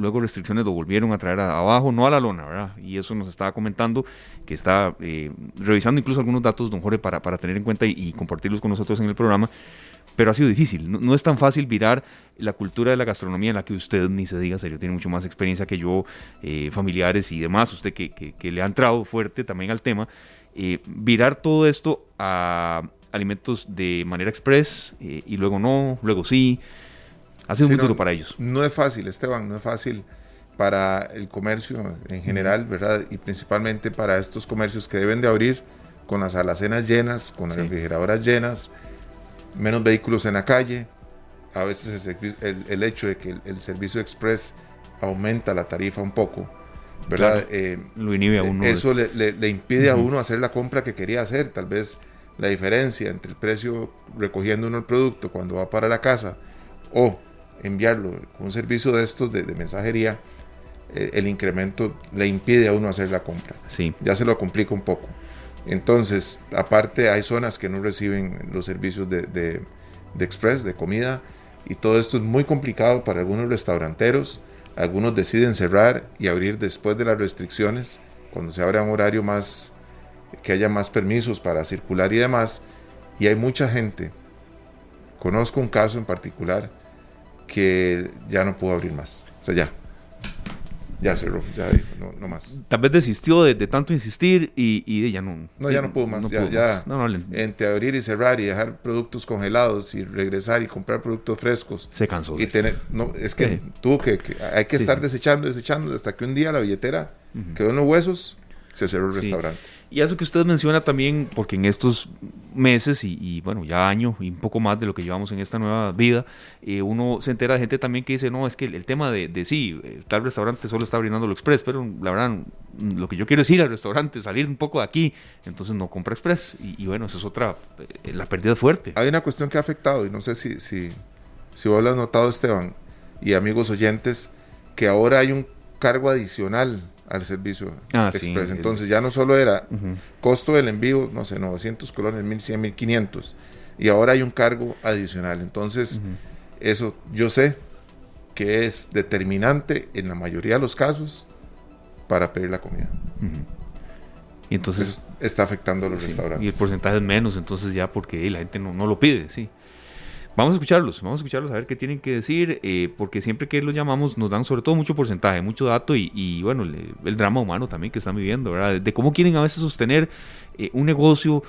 A: luego restricciones lo volvieron a traer abajo, no a la lona, ¿verdad? Y eso nos estaba comentando, que está eh, revisando incluso algunos datos, don Jorge, para, para tener en cuenta y, compartirlos con nosotros en el programa, pero ha sido difícil, no, es tan fácil virar la cultura de la gastronomía en la que usted, ni se diga serio, tiene mucho más experiencia que yo, eh, familiares y demás, usted que, que, le ha entrado fuerte también al tema, eh, virar todo esto a alimentos de manera express y luego no, luego sí, ha sido muy duro para ellos.
B: No es fácil, Esteban, no es fácil para el comercio en general, ¿verdad? Y principalmente para estos comercios que deben de abrir con las alacenas llenas, con las refrigeradoras llenas, menos vehículos en la calle. A veces el, hecho de que el, servicio express aumenta la tarifa un poco, ¿verdad?
A: Eh, lo inhibe a uno.
B: Eso le, impide a uno hacer la compra que quería hacer. Tal vez la diferencia entre el precio recogiendo uno el producto cuando va para la casa o enviarlo con un servicio de estos de, mensajería, eh, el incremento le impide a uno hacer la compra.
A: Sí.
B: Ya se lo complica un poco. Entonces, aparte hay zonas que no reciben los servicios de, de, express, de comida, y todo esto es muy complicado para algunos restauranteros. Algunos deciden cerrar y abrir después de las restricciones, cuando se abre un horario más, que haya más permisos para circular y demás. Y hay mucha gente, conozco un caso en particular, que ya no pudo abrir más. O sea, ya. Ya cerró, ya no, no más.
A: Tal vez desistió de, tanto insistir y, y, ya no.
B: No, ya no pudo más. ya, ya entre abrir y cerrar y dejar productos congelados y regresar y comprar productos frescos.
A: Se cansó.
B: Y tener, no, es que tuvo que, hay que estar desechando, desechando hasta que un día la billetera quedó en los huesos, se cerró el restaurante.
A: Y eso que usted menciona también, porque en estos meses y, bueno, ya año y un poco más de lo que llevamos en esta nueva vida, eh, uno se entera de gente también que dice, no, es que el, tema de, de, sí, eh, tal restaurante solo está brindando lo express, pero la verdad, lo que yo quiero es ir al restaurante, salir un poco de aquí, entonces no compra express. Y, bueno, eso es otra, eh, la pérdida fuerte.
B: Hay una cuestión que ha afectado, y no sé si, si, si vos lo has notado, Esteban, y amigos oyentes, que ahora hay un cargo adicional al servicio ah, express. Entonces ya no solo era costo del envío, no sé, 900 colones, 1100, 1500. Y ahora hay un cargo adicional. Entonces, eso yo sé que es determinante en la mayoría de los casos para pedir la comida.
A: Y entonces
B: está afectando a los restaurantes.
A: Y el porcentaje es menos, entonces ya porque la gente no, no lo pide, sí. Vamos a escucharlos, vamos a escucharlos a ver qué tienen que decir, eh, porque siempre que los llamamos nos dan sobre todo mucho porcentaje, mucho dato y, bueno, el drama humano también que están viviendo, ¿verdad? De cómo quieren a veces sostener eh, un negocio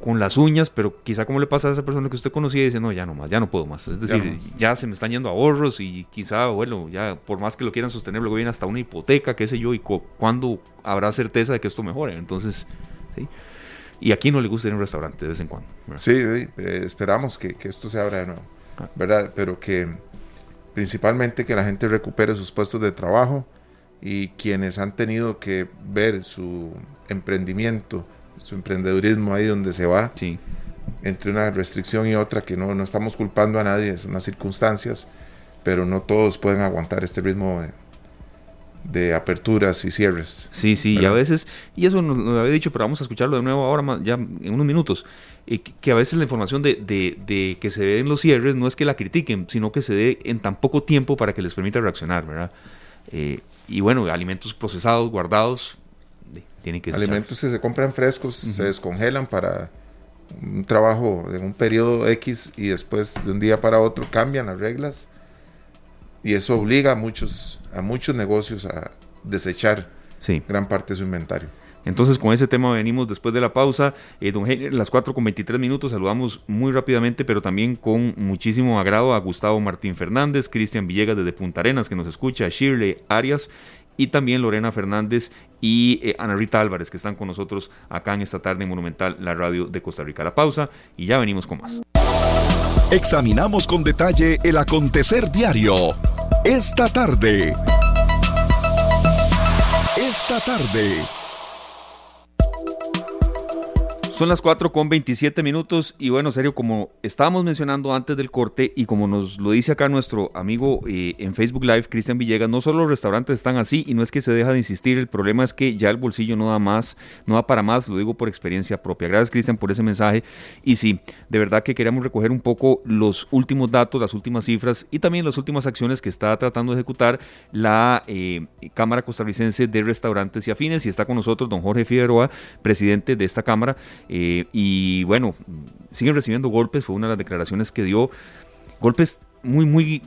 A: con las uñas, pero quizá como le pasa a esa persona que usted conocía y dice, no, ya no más, ya no puedo más. Es decir, ya, se me están yendo ahorros y quizá, bueno, ya por más que lo quieran sostener, luego viene hasta una hipoteca, qué sé yo, y cuándo habrá certeza de que esto mejore. Entonces, sí. Y aquí no le gusta ir a un restaurante de vez en cuando.
B: Sí, eh, esperamos que, que, esto se abra de nuevo, ah. ¿verdad? Pero que principalmente que la gente recupere sus puestos de trabajo y quienes han tenido que ver su emprendimiento, su emprendedurismo ahí donde se va,
A: sí.
B: entre una restricción y otra, que no, no estamos culpando a nadie, son unas circunstancias, pero no todos pueden aguantar este ritmo de, de aperturas y cierres.
A: Sí, sí, y a veces, y eso nos lo había dicho, pero vamos a escucharlo de nuevo ahora, ya en unos minutos, eh, que a veces la información de, de, que se dé en los cierres no es que la critiquen, sino que se dé en tan poco tiempo para que les permita reaccionar, ¿verdad? Eh, y bueno, alimentos procesados, guardados, tienen que
B: Alimentos que se compran frescos, se descongelan para un trabajo en un periodo X y después de un día para otro cambian las reglas y eso obliga a muchos, a muchos negocios a desechar gran parte de su inventario.
A: Entonces con ese tema venimos después de la pausa. Eh, don Henry, las 4 con 23 minutos saludamos muy rápidamente, pero también con muchísimo agrado a Gustavo Martín Fernández, Cristian Villegas desde Punta Arenas que nos escucha, a Shirley Arias y también Lorena Fernández y eh, Ana Rita Álvarez que están con nosotros acá en esta tarde Monumental, la radio de Costa Rica. La pausa y ya venimos con más.
D: Examinamos con detalle el acontecer diario. Esta tarde. Esta tarde.
A: Son las 4 con 27 minutos y bueno, serio, como estábamos mencionando antes del corte y como nos lo dice acá nuestro amigo eh, en Facebook Live, Cristian Villegas, no solo los restaurantes están así y no es que se deja de insistir, el problema es que ya el bolsillo no da más, no da para más, lo digo por experiencia propia. Gracias Cristian por ese mensaje y sí, de verdad que queríamos recoger un poco los últimos datos, las últimas cifras y también las últimas acciones que está tratando de ejecutar la eh, Cámara Costarricense de Restaurantes y Afines y está con nosotros don Jorge Figueroa, presidente de esta Cámara. Eh, y bueno, siguen recibiendo golpes, fue una de las declaraciones que dio, golpes muy, muy,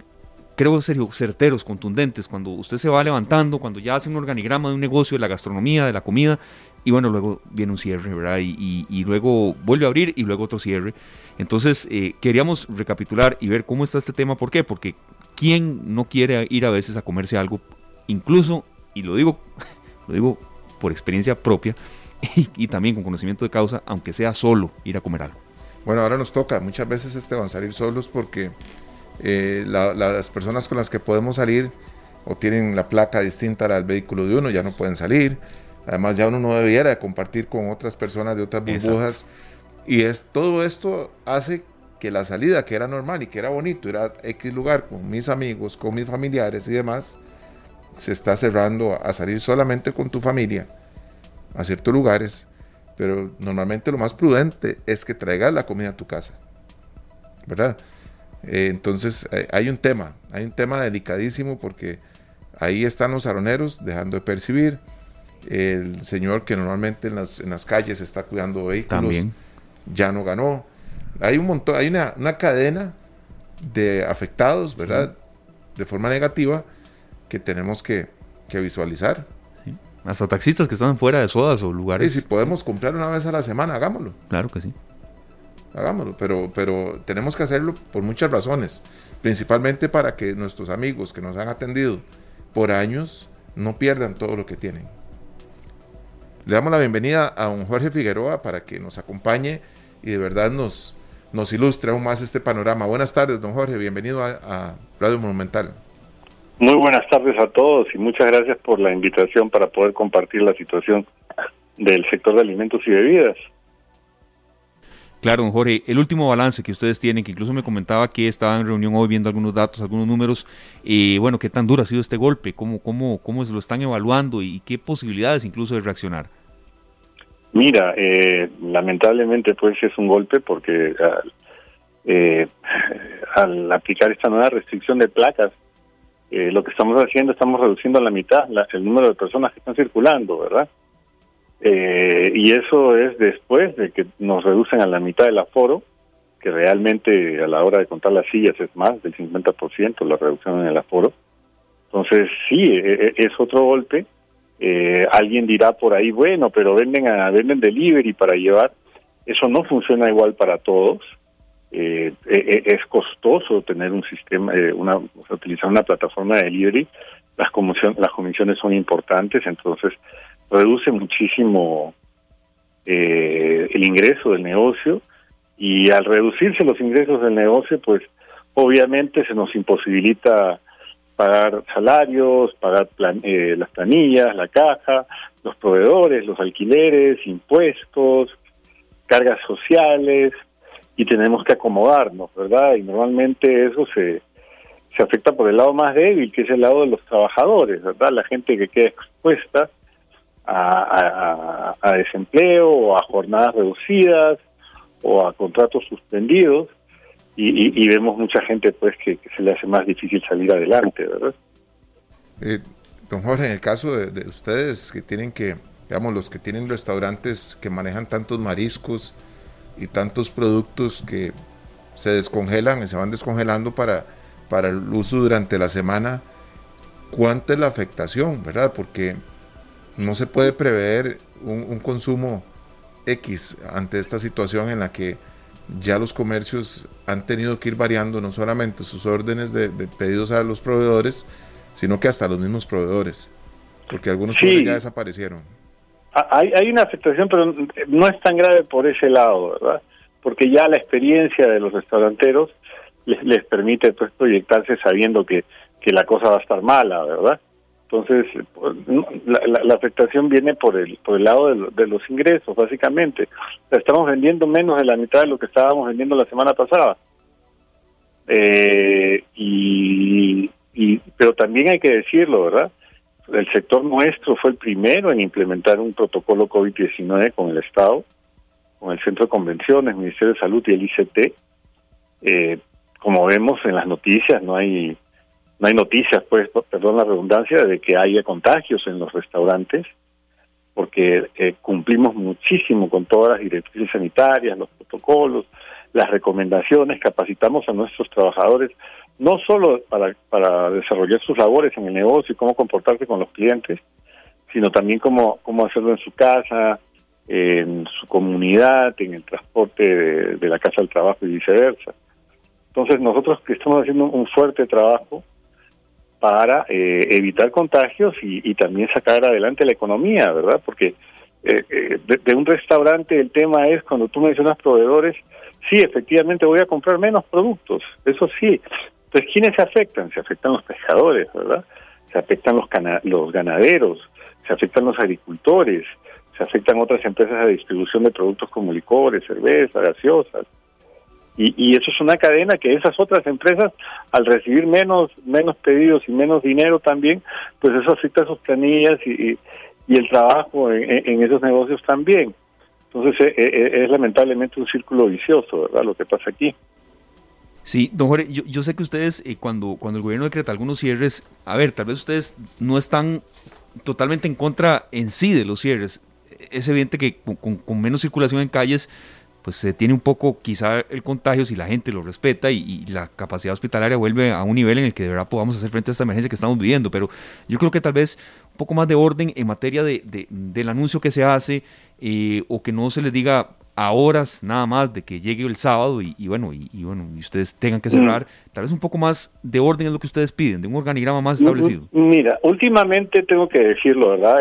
A: creo, serio, certeros, contundentes, cuando usted se va levantando, cuando ya hace un organigrama de un negocio, de la gastronomía, de la comida, y bueno, luego viene un cierre, ¿verdad? Y, luego vuelve a abrir y luego otro cierre. Entonces, eh, queríamos recapitular y ver cómo está este tema. ¿Por qué? Porque ¿quién no quiere ir a veces a comerse algo? Incluso, y lo digo, lo digo por experiencia propia, y, también con conocimiento de causa, aunque sea solo ir a comer algo.
B: Bueno, ahora nos toca muchas veces este van a salir solos porque eh, las personas con las que podemos salir o tienen la placa distinta al vehículo de uno, ya no pueden salir. Además, ya uno no debiera compartir con otras personas de otras burbujas. Y es, todo esto hace que la salida, que era normal y que era bonito, era X lugar con mis amigos, con mis familiares y demás, se está cerrando a salir solamente con tu familia a ciertos lugares, pero normalmente lo más prudente es que traigas la comida a tu casa, ¿verdad? Eh, entonces eh, hay un tema, hay un tema delicadísimo porque ahí están los aroneros dejando de percibir, el señor que normalmente en las, en las calles está cuidando vehículos ya no ganó. Hay un montón, hay una, una cadena de afectados, ¿verdad? De forma negativa que tenemos que, que visualizar.
A: Hasta taxistas que están fuera de sodas o lugares.
B: Y si podemos comprar una vez a la semana, hagámoslo.
A: Claro que sí.
B: Hagámoslo, pero, pero tenemos que hacerlo por muchas razones. Principalmente para que nuestros amigos que nos han atendido por años no pierdan todo lo que tienen. Le damos la bienvenida a don Jorge Figueroa para que nos acompañe y de verdad nos, nos ilustre aún más este panorama. Buenas tardes, don Jorge. Bienvenido a, a Radio Monumental.
H: Muy buenas tardes a todos y muchas gracias por la invitación para poder compartir la situación del sector de alimentos y bebidas.
A: Claro, don Jorge, el último balance que ustedes tienen, que incluso me comentaba que estaba en reunión hoy viendo algunos datos, algunos números, y bueno, ¿qué tan duro ha sido este golpe? ¿Cómo, cómo, cómo se lo están evaluando y qué posibilidades incluso de reaccionar?
H: Mira, eh, lamentablemente pues es un golpe porque eh, al aplicar esta nueva restricción de placas, eh, lo que estamos haciendo, estamos reduciendo a la mitad el número de personas que están circulando, ¿verdad? Eh, y eso es después de que nos reducen a la mitad del aforo, que realmente a la hora de contar las sillas es más del 50% la reducción en el aforo. Entonces, sí, e, e, es otro golpe. Eh, alguien dirá por ahí, bueno, pero venden, a, venden delivery para llevar. Eso no funciona igual para todos. Eh, e, e, es costoso tener un sistema, eh, una, utilizar una plataforma de delivery, las, comisiones, las comisiones son importantes, entonces reduce muchísimo eh, el ingreso del negocio. Y al reducirse los ingresos del negocio, pues obviamente se nos imposibilita pagar salarios, pagar eh, las planillas, la caja, los proveedores, los alquileres, impuestos, cargas sociales, y tenemos que acomodarnos, ¿verdad? Y normalmente eso se, se afecta por el lado más débil, que es el lado de los trabajadores, ¿verdad? La gente que queda expuesta a, a, desempleo o a jornadas reducidas o a contratos suspendidos y, vemos mucha gente pues que, se le hace más difícil salir adelante, ¿verdad?
B: Eh, don Jorge, en el caso de, ustedes que tienen que, digamos, los que tienen restaurantes que manejan tantos mariscos y tantos productos que se descongelan y se van descongelando para, para el uso durante la semana, ¿cuánta es la afectación, verdad? Porque no se puede prever un, consumo X ante esta situación en la que ya los comercios han tenido que ir variando no solamente sus órdenes de, pedidos a los proveedores, sino que hasta los mismos proveedores, porque algunos proveedores ya desaparecieron.
H: Hay, hay una afectación, pero no es tan grave por ese lado, ¿verdad? Porque ya la experiencia de los restauranteros les, les permite pues, proyectarse sabiendo que, que la cosa va a estar mala, ¿verdad? Entonces, pues, la, afectación viene por el por el lado de, los ingresos, básicamente. estamos vendiendo menos de la mitad de lo que estábamos vendiendo la semana pasada. Eh, y, pero también hay que decirlo, ¿verdad? El sector nuestro fue el primero en implementar un protocolo COVID-19 con el Estado, con el Centro de Convenciones, Ministerio de Salud y el ICT. Eh, como vemos en las noticias, no hay no hay noticias, pues, perdón la redundancia, de que haya contagios en los restaurantes, porque eh, cumplimos muchísimo con todas las directrices sanitarias, los protocolos, las recomendaciones, capacitamos a nuestros trabajadores, no solo para, para desarrollar sus labores en el negocio y cómo comportarse con los clientes, sino también cómo, cómo hacerlo en su casa, en su comunidad, en el transporte de, de la casa al trabajo y viceversa. Entonces nosotros estamos haciendo un fuerte trabajo para eh, evitar contagios y, también sacar adelante la economía, ¿verdad? Porque eh, eh, de, un restaurante el tema es cuando tú mencionas proveedores, sí, efectivamente voy a comprar menos productos, eso sí. Entonces, ¿quiénes se afectan? Se afectan los pescadores, ¿verdad? Se afectan los, ganaderos, se afectan los agricultores, se afectan otras empresas de distribución de productos como licores, cerveza, gaseosas. Y, eso es una cadena que esas otras empresas, al recibir menos menos pedidos y menos dinero también, pues eso afecta a sus planillas y, el trabajo en, esos negocios también. Entonces eh, eh, es, lamentablemente un círculo vicioso, ¿verdad? Lo que pasa aquí.
A: Sí, don Jorge, yo, sé que ustedes, cuando, cuando el gobierno decreta algunos cierres, a ver, tal vez ustedes no están totalmente en contra en sí de los cierres. Es evidente que con, con menos circulación en calles, pues se tiene un poco quizá el contagio si la gente lo respeta y, la capacidad hospitalaria vuelve a un nivel en el que de verdad podamos hacer frente a esta emergencia que estamos viviendo. Pero yo creo que tal vez un poco más de orden en materia de, del anuncio que se hace eh, o que no se les diga a horas nada más de que llegue el sábado y, bueno y, bueno y ustedes tengan que cerrar tal vez un poco más de orden es lo que ustedes piden de un organigrama más establecido.
H: mira últimamente tengo que decirlo verdad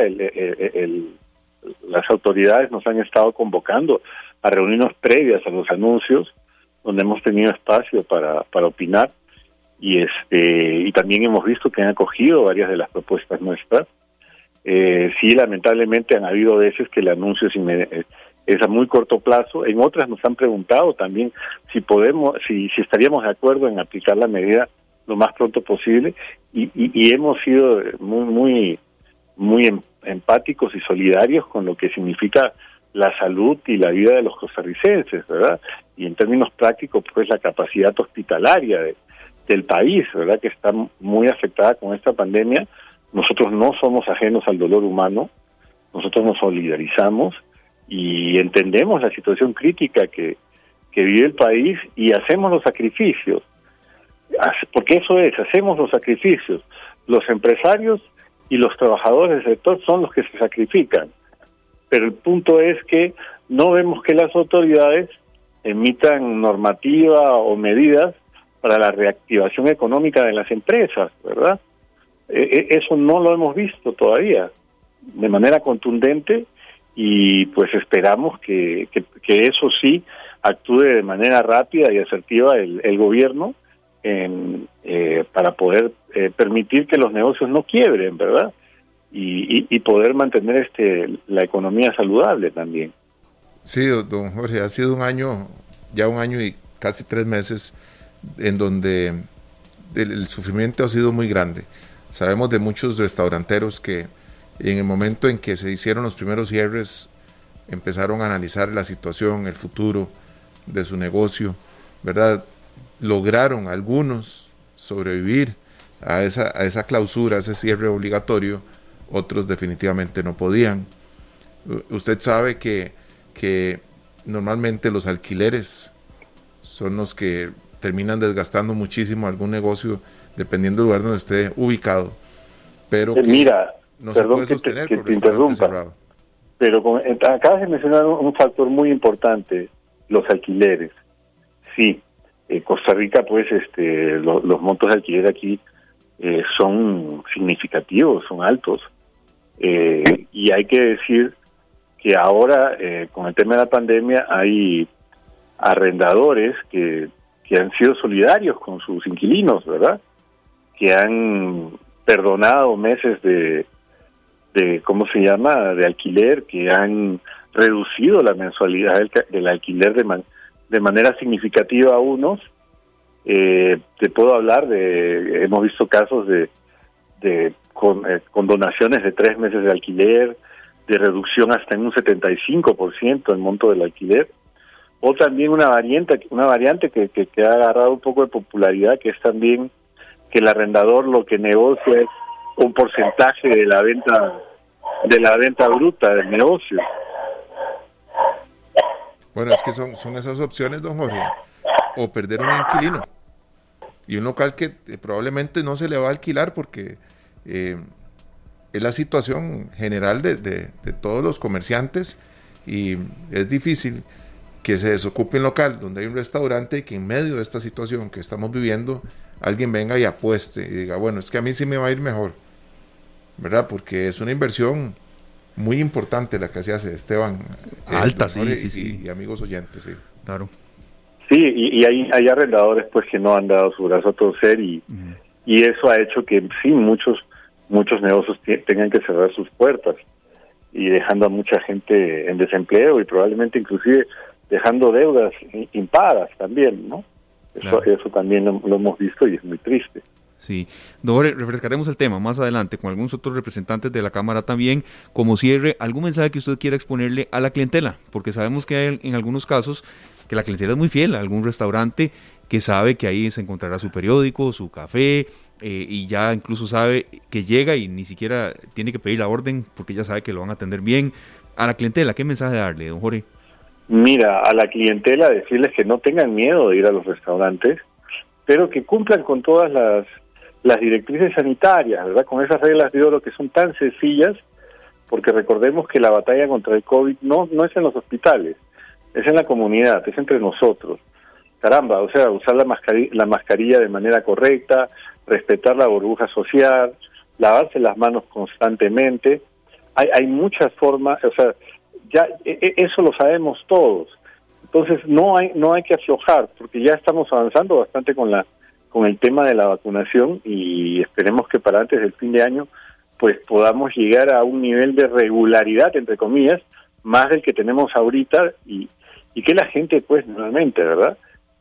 H: las autoridades nos han estado convocando a reunirnos previas a los anuncios, donde hemos tenido espacio para, para opinar y este y también hemos visto que han acogido varias de las propuestas nuestras. Eh, sí, lamentablemente han habido veces que el anuncio es, es, a muy corto plazo. En otras nos han preguntado también si podemos, si, si estaríamos de acuerdo en aplicar la medida lo más pronto posible y, hemos sido muy muy muy em, empáticos y solidarios con lo que significa la salud y la vida de los costarricenses, ¿verdad? Y en términos prácticos, pues la capacidad hospitalaria del país, ¿verdad? Que está muy afectada con esta pandemia. Nosotros no somos ajenos al dolor humano, nosotros nos solidarizamos y entendemos la situación crítica que, vive el país y hacemos los sacrificios. Porque eso es, hacemos los sacrificios. Los empresarios y los trabajadores del sector son los que se sacrifican pero el punto es que no vemos que las autoridades emitan normativa o medidas para la reactivación económica de las empresas, ¿verdad? E, e, eso no lo hemos visto todavía de manera contundente y pues esperamos que, que, eso sí actúe de manera rápida y asertiva el, el gobierno eh, para poder eh, permitir que los negocios no quiebren, ¿verdad? y, poder mantener este la economía saludable también.
B: Sí, don Jorge, ha sido un año ya un año y casi tres meses en donde el, sufrimiento ha sido muy grande. Sabemos de muchos restauranteros que en el momento en que se hicieron los primeros cierres empezaron a analizar la situación, el futuro de su negocio, ¿verdad? Lograron algunos sobrevivir a esa, a esa clausura, a ese cierre obligatorio, otros definitivamente no podían. Usted sabe que, que normalmente los alquileres son los que terminan desgastando muchísimo algún negocio dependiendo del lugar donde esté ubicado. Pero
H: eh, mira, no se puede sostener que te, interrumpa. Pero con, eh, acabas de mencionar un, factor muy importante, los alquileres. Sí, eh, Costa Rica, pues, este, los montos de alquiler aquí son significativos, son altos. y hay que decir que ahora, con el tema de la pandemia, hay arrendadores que que han sido solidarios con sus inquilinos, ¿verdad? Que han perdonado meses de, de ¿cómo se llama?, de alquiler, que han reducido la mensualidad del, alquiler de, de manera significativa a unos. Eh, te puedo hablar de, hemos visto casos de, de con, eh, con donaciones de tres meses de alquiler, de reducción hasta en un 75% el monto del alquiler o también una variante una variante que, que, ha agarrado un poco de popularidad que es también que el arrendador lo que negocia es un porcentaje de la venta de la venta bruta del negocio.
B: Bueno es que son son esas opciones don Jorge o perder un inquilino. Y un local que eh, probablemente no se le va a alquilar porque eh, es la situación general de, de, de todos los comerciantes y es difícil que se desocupe un local donde hay un restaurante y que en medio de esta situación que estamos viviendo alguien venga y apueste y diga, bueno, es que a mí sí me va a ir mejor, ¿verdad? Porque es una inversión muy importante la que se hace, Esteban.
A: Alta, sí, sí,
B: sí. Y, amigos oyentes, sí.
A: Claro.
H: Sí, y, hay, hay arrendadores pues que no han dado su brazo a torcer y, y eso ha hecho que sí, muchos, muchos negocios tengan que cerrar sus puertas y dejando a mucha gente en desempleo y probablemente inclusive dejando deudas impagadas también, ¿no? Eso, eso también lo, hemos visto y es muy triste.
A: Sí, Dore, refrescaremos el tema más adelante con algunos otros representantes de la Cámara también. Como cierre, ¿algún mensaje que usted quiera exponerle a la clientela? Porque sabemos que hay en algunos casos que la clientela es muy fiel a algún restaurante que sabe que ahí se encontrará su periódico, su café, eh, y ya incluso sabe que llega y ni siquiera tiene que pedir la orden porque ya sabe que lo van a atender bien. A la clientela, ¿qué mensaje darle, don Jorge?
H: Mira, a la clientela decirles que no tengan miedo de ir a los restaurantes, pero que cumplan con todas las, las directrices sanitarias, ¿verdad? Con esas reglas de oro que son tan sencillas, porque recordemos que la batalla contra el COVID no, no es en los hospitales, es en la comunidad, es entre nosotros. Caramba, o sea, usar la mascarilla, la mascarilla de manera correcta, respetar la burbuja social, lavarse las manos constantemente. Hay, hay muchas formas, o sea, ya e, e, eso lo sabemos todos. Entonces no hay no hay que aflojar porque ya estamos avanzando bastante con la con el tema de la vacunación y esperemos que para antes del fin de año pues podamos llegar a un nivel de regularidad entre comillas más del que tenemos ahorita y, y que la gente pues nuevamente, ¿verdad?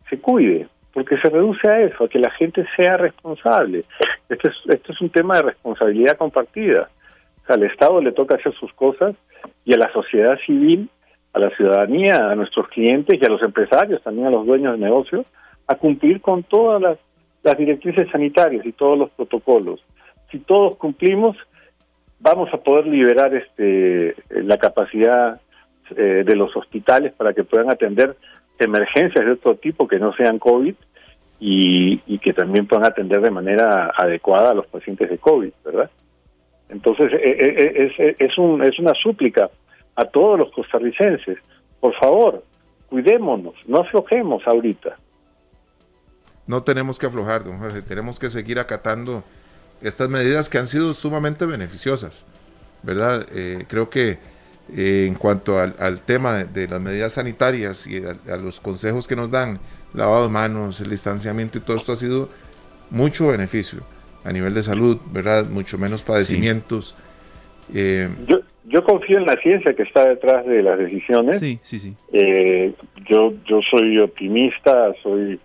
H: Se cuide, porque se reduce a eso, a que la gente sea responsable. Esto es, esto es un tema de responsabilidad compartida. Al Estado le toca hacer sus cosas y a la sociedad civil, a la ciudadanía, a nuestros clientes y a los empresarios, también a los dueños de negocios, a cumplir con todas las, directrices sanitarias y todos los protocolos. Si todos cumplimos, vamos a poder liberar este la capacidad eh, de los hospitales para que puedan atender emergencias de otro tipo que no sean COVID y, y que también puedan atender de manera adecuada a los pacientes de COVID, ¿verdad? Entonces, eh, eh, eh, es, es, un, es una súplica a todos los costarricenses. Por favor, cuidémonos, no aflojemos ahorita.
B: No tenemos que aflojar, don Jorge, tenemos que seguir acatando estas medidas que han sido sumamente beneficiosas, ¿verdad? creo que en cuanto al, tema de, las medidas sanitarias y a, los consejos que nos dan, lavado de manos, el distanciamiento y todo esto ha sido mucho beneficio a nivel de salud, ¿verdad? Mucho menos padecimientos.
H: Eh, yo, yo confío en la ciencia que está detrás de las decisiones.
A: Sí, sí, sí.
H: Eh, yo, yo soy optimista, soy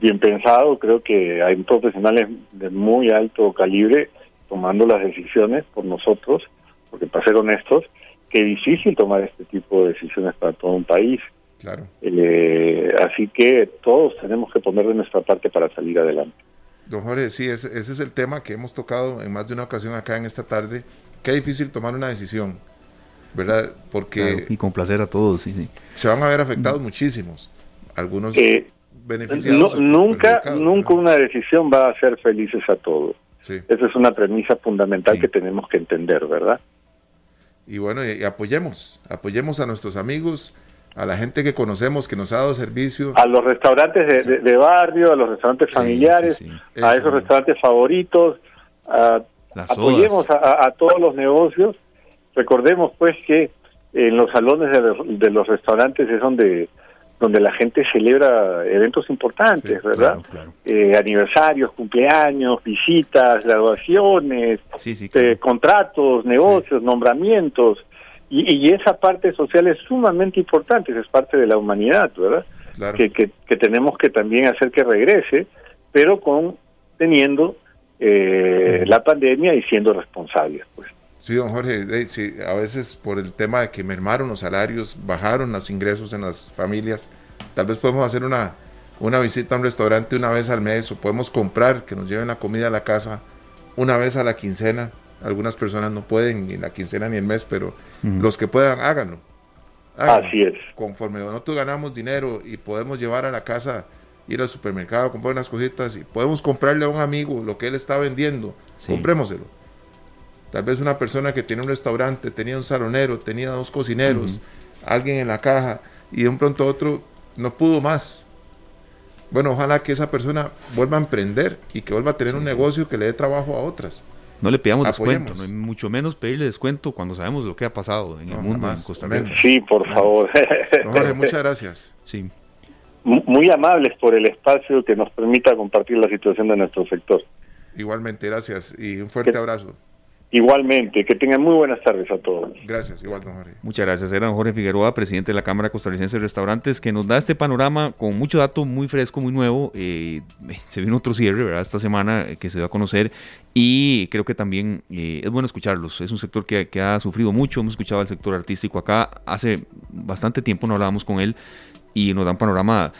H: bien pensado, creo que hay profesionales de muy alto calibre tomando las decisiones por nosotros, porque para ser honestos, que es difícil tomar este tipo de decisiones para todo un país.
B: Claro.
H: Eh, así que todos tenemos que poner de nuestra parte para salir adelante.
B: Don Jorge, sí, ese, ese es el tema que hemos tocado en más de una ocasión acá en esta tarde. Qué difícil tomar una decisión, ¿verdad? Porque...
A: Claro, y complacer a todos, sí, sí.
B: Se van a ver afectados muchísimos. Algunos
H: Eh,
B: beneficiados.
H: no- nunca, nunca una decisión va a hacer felices a todos.
B: Sí.
H: Esa es una premisa fundamental
A: Sí.
H: que tenemos que entender, ¿verdad?
B: Y bueno, y, y apoyemos, apoyemos a nuestros amigos, a la gente que conocemos, que nos ha dado servicio.
H: A los restaurantes de, de- de barrio, a los restaurantes familiares,
A: sí, sí.
H: a
B: Eso,
H: esos restaurantes favoritos, a- apoyemos a, a- todos los negocios. Recordemos pues que en los salones de, los- de los restaurantes es donde donde la gente celebra eventos importantes, ¿verdad?
A: Claro, claro.
H: Eh, aniversarios, cumpleaños, visitas, graduaciones, eh,
A: claro.
H: contratos, negocios, nombramientos. Y, y esa parte social es sumamente importante, es parte de la humanidad, ¿verdad?
B: Claro.
H: Que, que, que tenemos que también hacer que regrese, pero con teniendo eh, la pandemia y siendo responsables. Pues.
B: Sí, don Jorge, eh, sí, a veces por el tema de que mermaron los salarios, bajaron los ingresos en las familias, tal vez podemos hacer una, una visita a un restaurante una vez al mes o podemos comprar que nos lleven la comida a la casa una vez a la quincena. Algunas personas no pueden ni la quincena ni el mes, pero los que puedan, háganlo. Háganlo.
H: Así es.
B: Conforme nosotros ganamos dinero y podemos llevar a la casa, ir al supermercado, comprar unas cositas y podemos comprarle a un amigo lo que él está vendiendo,
A: Sí.
B: comprémoselo. Tal vez una persona que tiene un restaurante, tenía un salonero, tenía dos cocineros, alguien en la caja y de un pronto a otro no pudo más. Bueno, ojalá que esa persona vuelva a emprender y que vuelva a tener un negocio que le dé trabajo a otras.
A: No le pidamos
B: Apoyemos.
A: descuento, no, mucho menos pedirle descuento cuando sabemos lo que ha pasado en
B: No,
A: el mundo,
B: jamás,
A: en Costa. Rica.
H: Sí, por favor.
B: Jorge, muchas gracias.
A: Sí.
H: Muy amables por el espacio que nos permita compartir la situación de nuestro sector.
B: Igualmente, gracias y un fuerte
H: Que-
B: abrazo.
H: Igualmente, que tengan muy buenas tardes a todos.
B: Gracias, igual, don Jorge.
A: Muchas gracias. Era don Jorge Figueroa, presidente de la Cámara Costarricense de Restaurantes, que nos da este panorama con mucho dato muy fresco, muy nuevo. Eh, se vino otro cierre, ¿verdad? Esta semana eh, que se dio a conocer y creo que también eh, es bueno escucharlos. Es un sector que, que ha sufrido mucho. Hemos escuchado al sector artístico acá. Hace bastante tiempo no hablábamos con él y nos da un panorama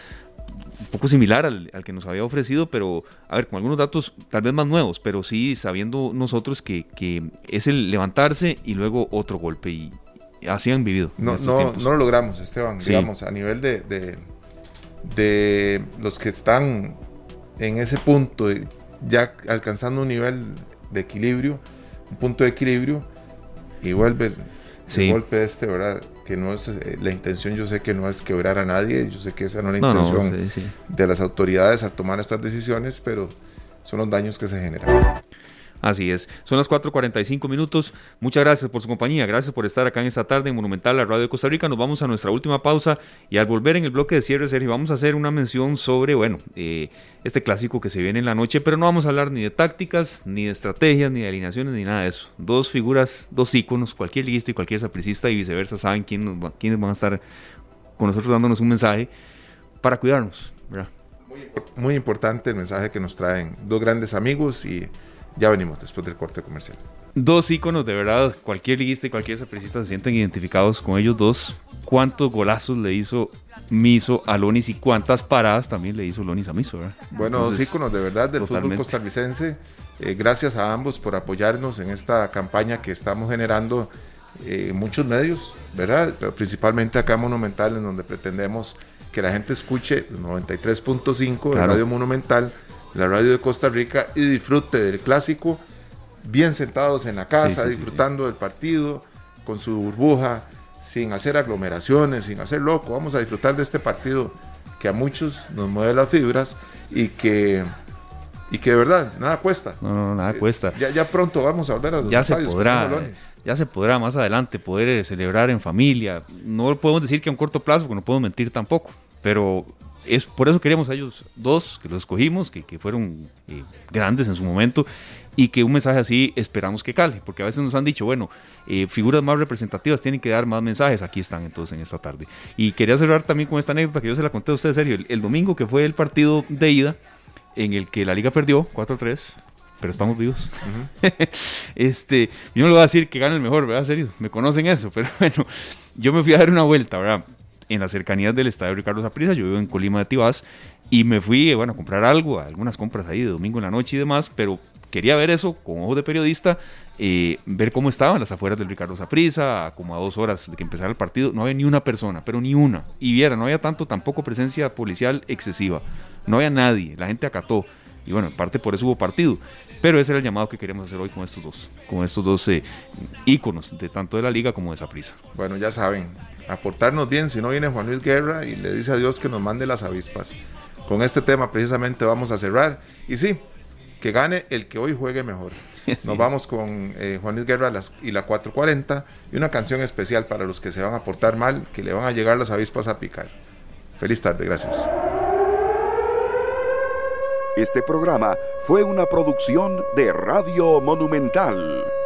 A: un poco similar al, al que nos había ofrecido, pero a ver, con algunos datos tal vez más nuevos, pero sí sabiendo nosotros que, que es el levantarse y luego otro golpe y así han vivido.
B: No, no, no lo logramos, Esteban.
A: Sí.
B: Digamos, a nivel de, de, de los que están en ese punto, ya alcanzando un nivel de equilibrio, un punto de equilibrio, y vuelve
A: Sí.
B: el golpe este, ¿verdad? Que no es eh, la intención, yo sé que no es quebrar a nadie, yo sé que esa no es la
A: No, no,
B: intención
A: sí, sí.
B: de las autoridades al tomar estas decisiones, pero son los daños que se generan.
A: Así es. Son las 4.45 minutos. Muchas gracias por su compañía. Gracias por estar acá en esta tarde en Monumental, la radio de Costa Rica. Nos vamos a nuestra última pausa y al volver en el bloque de cierre, Sergio, vamos a hacer una mención sobre, bueno, eh, este clásico que se viene en la noche, pero no vamos a hablar ni de tácticas, ni de estrategias, ni de alineaciones, ni nada de eso. Dos figuras, dos íconos, cualquier liguista y cualquier sapricista y viceversa saben quién va- quiénes van a estar con nosotros dándonos un mensaje para cuidarnos, ¿verdad?
B: Muy importante el mensaje que nos traen dos grandes amigos y ya venimos después del corte comercial.
A: Dos íconos, de verdad, cualquier liguista y cualquier sapricista se sienten identificados con ellos dos. ¿Cuántos golazos le hizo Miso a Lonis y cuántas paradas también le hizo Lonis a Miso? ¿verdad?
B: Bueno, dos íconos de verdad del fútbol costarricense. Eh, gracias a ambos por apoyarnos en esta campaña que estamos generando eh, en muchos medios, ¿verdad? Pero principalmente acá en Monumental, en donde pretendemos que la gente escuche el 93.5 de
A: Claro.
B: Radio Monumental, la radio de Costa Rica, y disfrute del clásico, bien sentados en la casa,
A: Sí, sí, sí,
B: disfrutando del partido, con su burbuja, sin hacer aglomeraciones, sin hacer loco. Vamos a disfrutar de este partido que a muchos nos mueve las fibras y que, y que de verdad nada cuesta.
A: No, no, nada
B: Eh,
A: cuesta.
B: Ya, ya pronto vamos a volver a los
A: Ya se podrá, ya se podrá más adelante poder eh, celebrar en familia. No podemos decir que a un corto plazo, porque no podemos mentir tampoco, pero es por eso queríamos a ellos dos, que los escogimos, que, que fueron eh, grandes en su momento y que un mensaje así esperamos que cale, porque a veces nos han dicho, bueno, eh, figuras más representativas tienen que dar más mensajes, aquí están entonces en esta tarde. Y quería cerrar también con esta anécdota que yo se la conté a usted, serio, el, domingo que fue el partido de ida, en el que la liga perdió 4-3, pero estamos vivos. este, yo no le voy a decir que gane el mejor, ¿verdad? Serio, me conocen eso, pero bueno, yo me fui a dar una vuelta, ¿verdad? En las cercanías del estadio Ricardo Zaprisa, yo vivo en Colima de Tibás, y me fui, bueno, a comprar algo, algunas compras ahí de domingo en la noche y demás, pero quería ver eso con ojos de periodista, eh, ver cómo estaban las afueras del Ricardo Zaprisa, como a dos horas de que empezara el partido, no había ni una persona, pero ni una. Y viera, no había tanto tampoco presencia policial excesiva, no había nadie, la gente acató. Y bueno, en parte por eso hubo partido. Pero ese era el llamado que queremos hacer hoy con estos dos, con estos dos eh, íconos, de tanto de la liga como de Zaprisa.
B: Bueno, ya saben, aportarnos bien, si no viene Juan Luis Guerra y le dice a Dios que nos mande las avispas. Con este tema precisamente vamos a cerrar. Y sí, que gane el que hoy juegue mejor. Nos vamos con eh, Juan Luis Guerra y la 440 y una canción especial para los que se van a portar mal, que le van a llegar las avispas a picar. Feliz tarde, gracias.
D: Este programa fue una producción de Radio Monumental.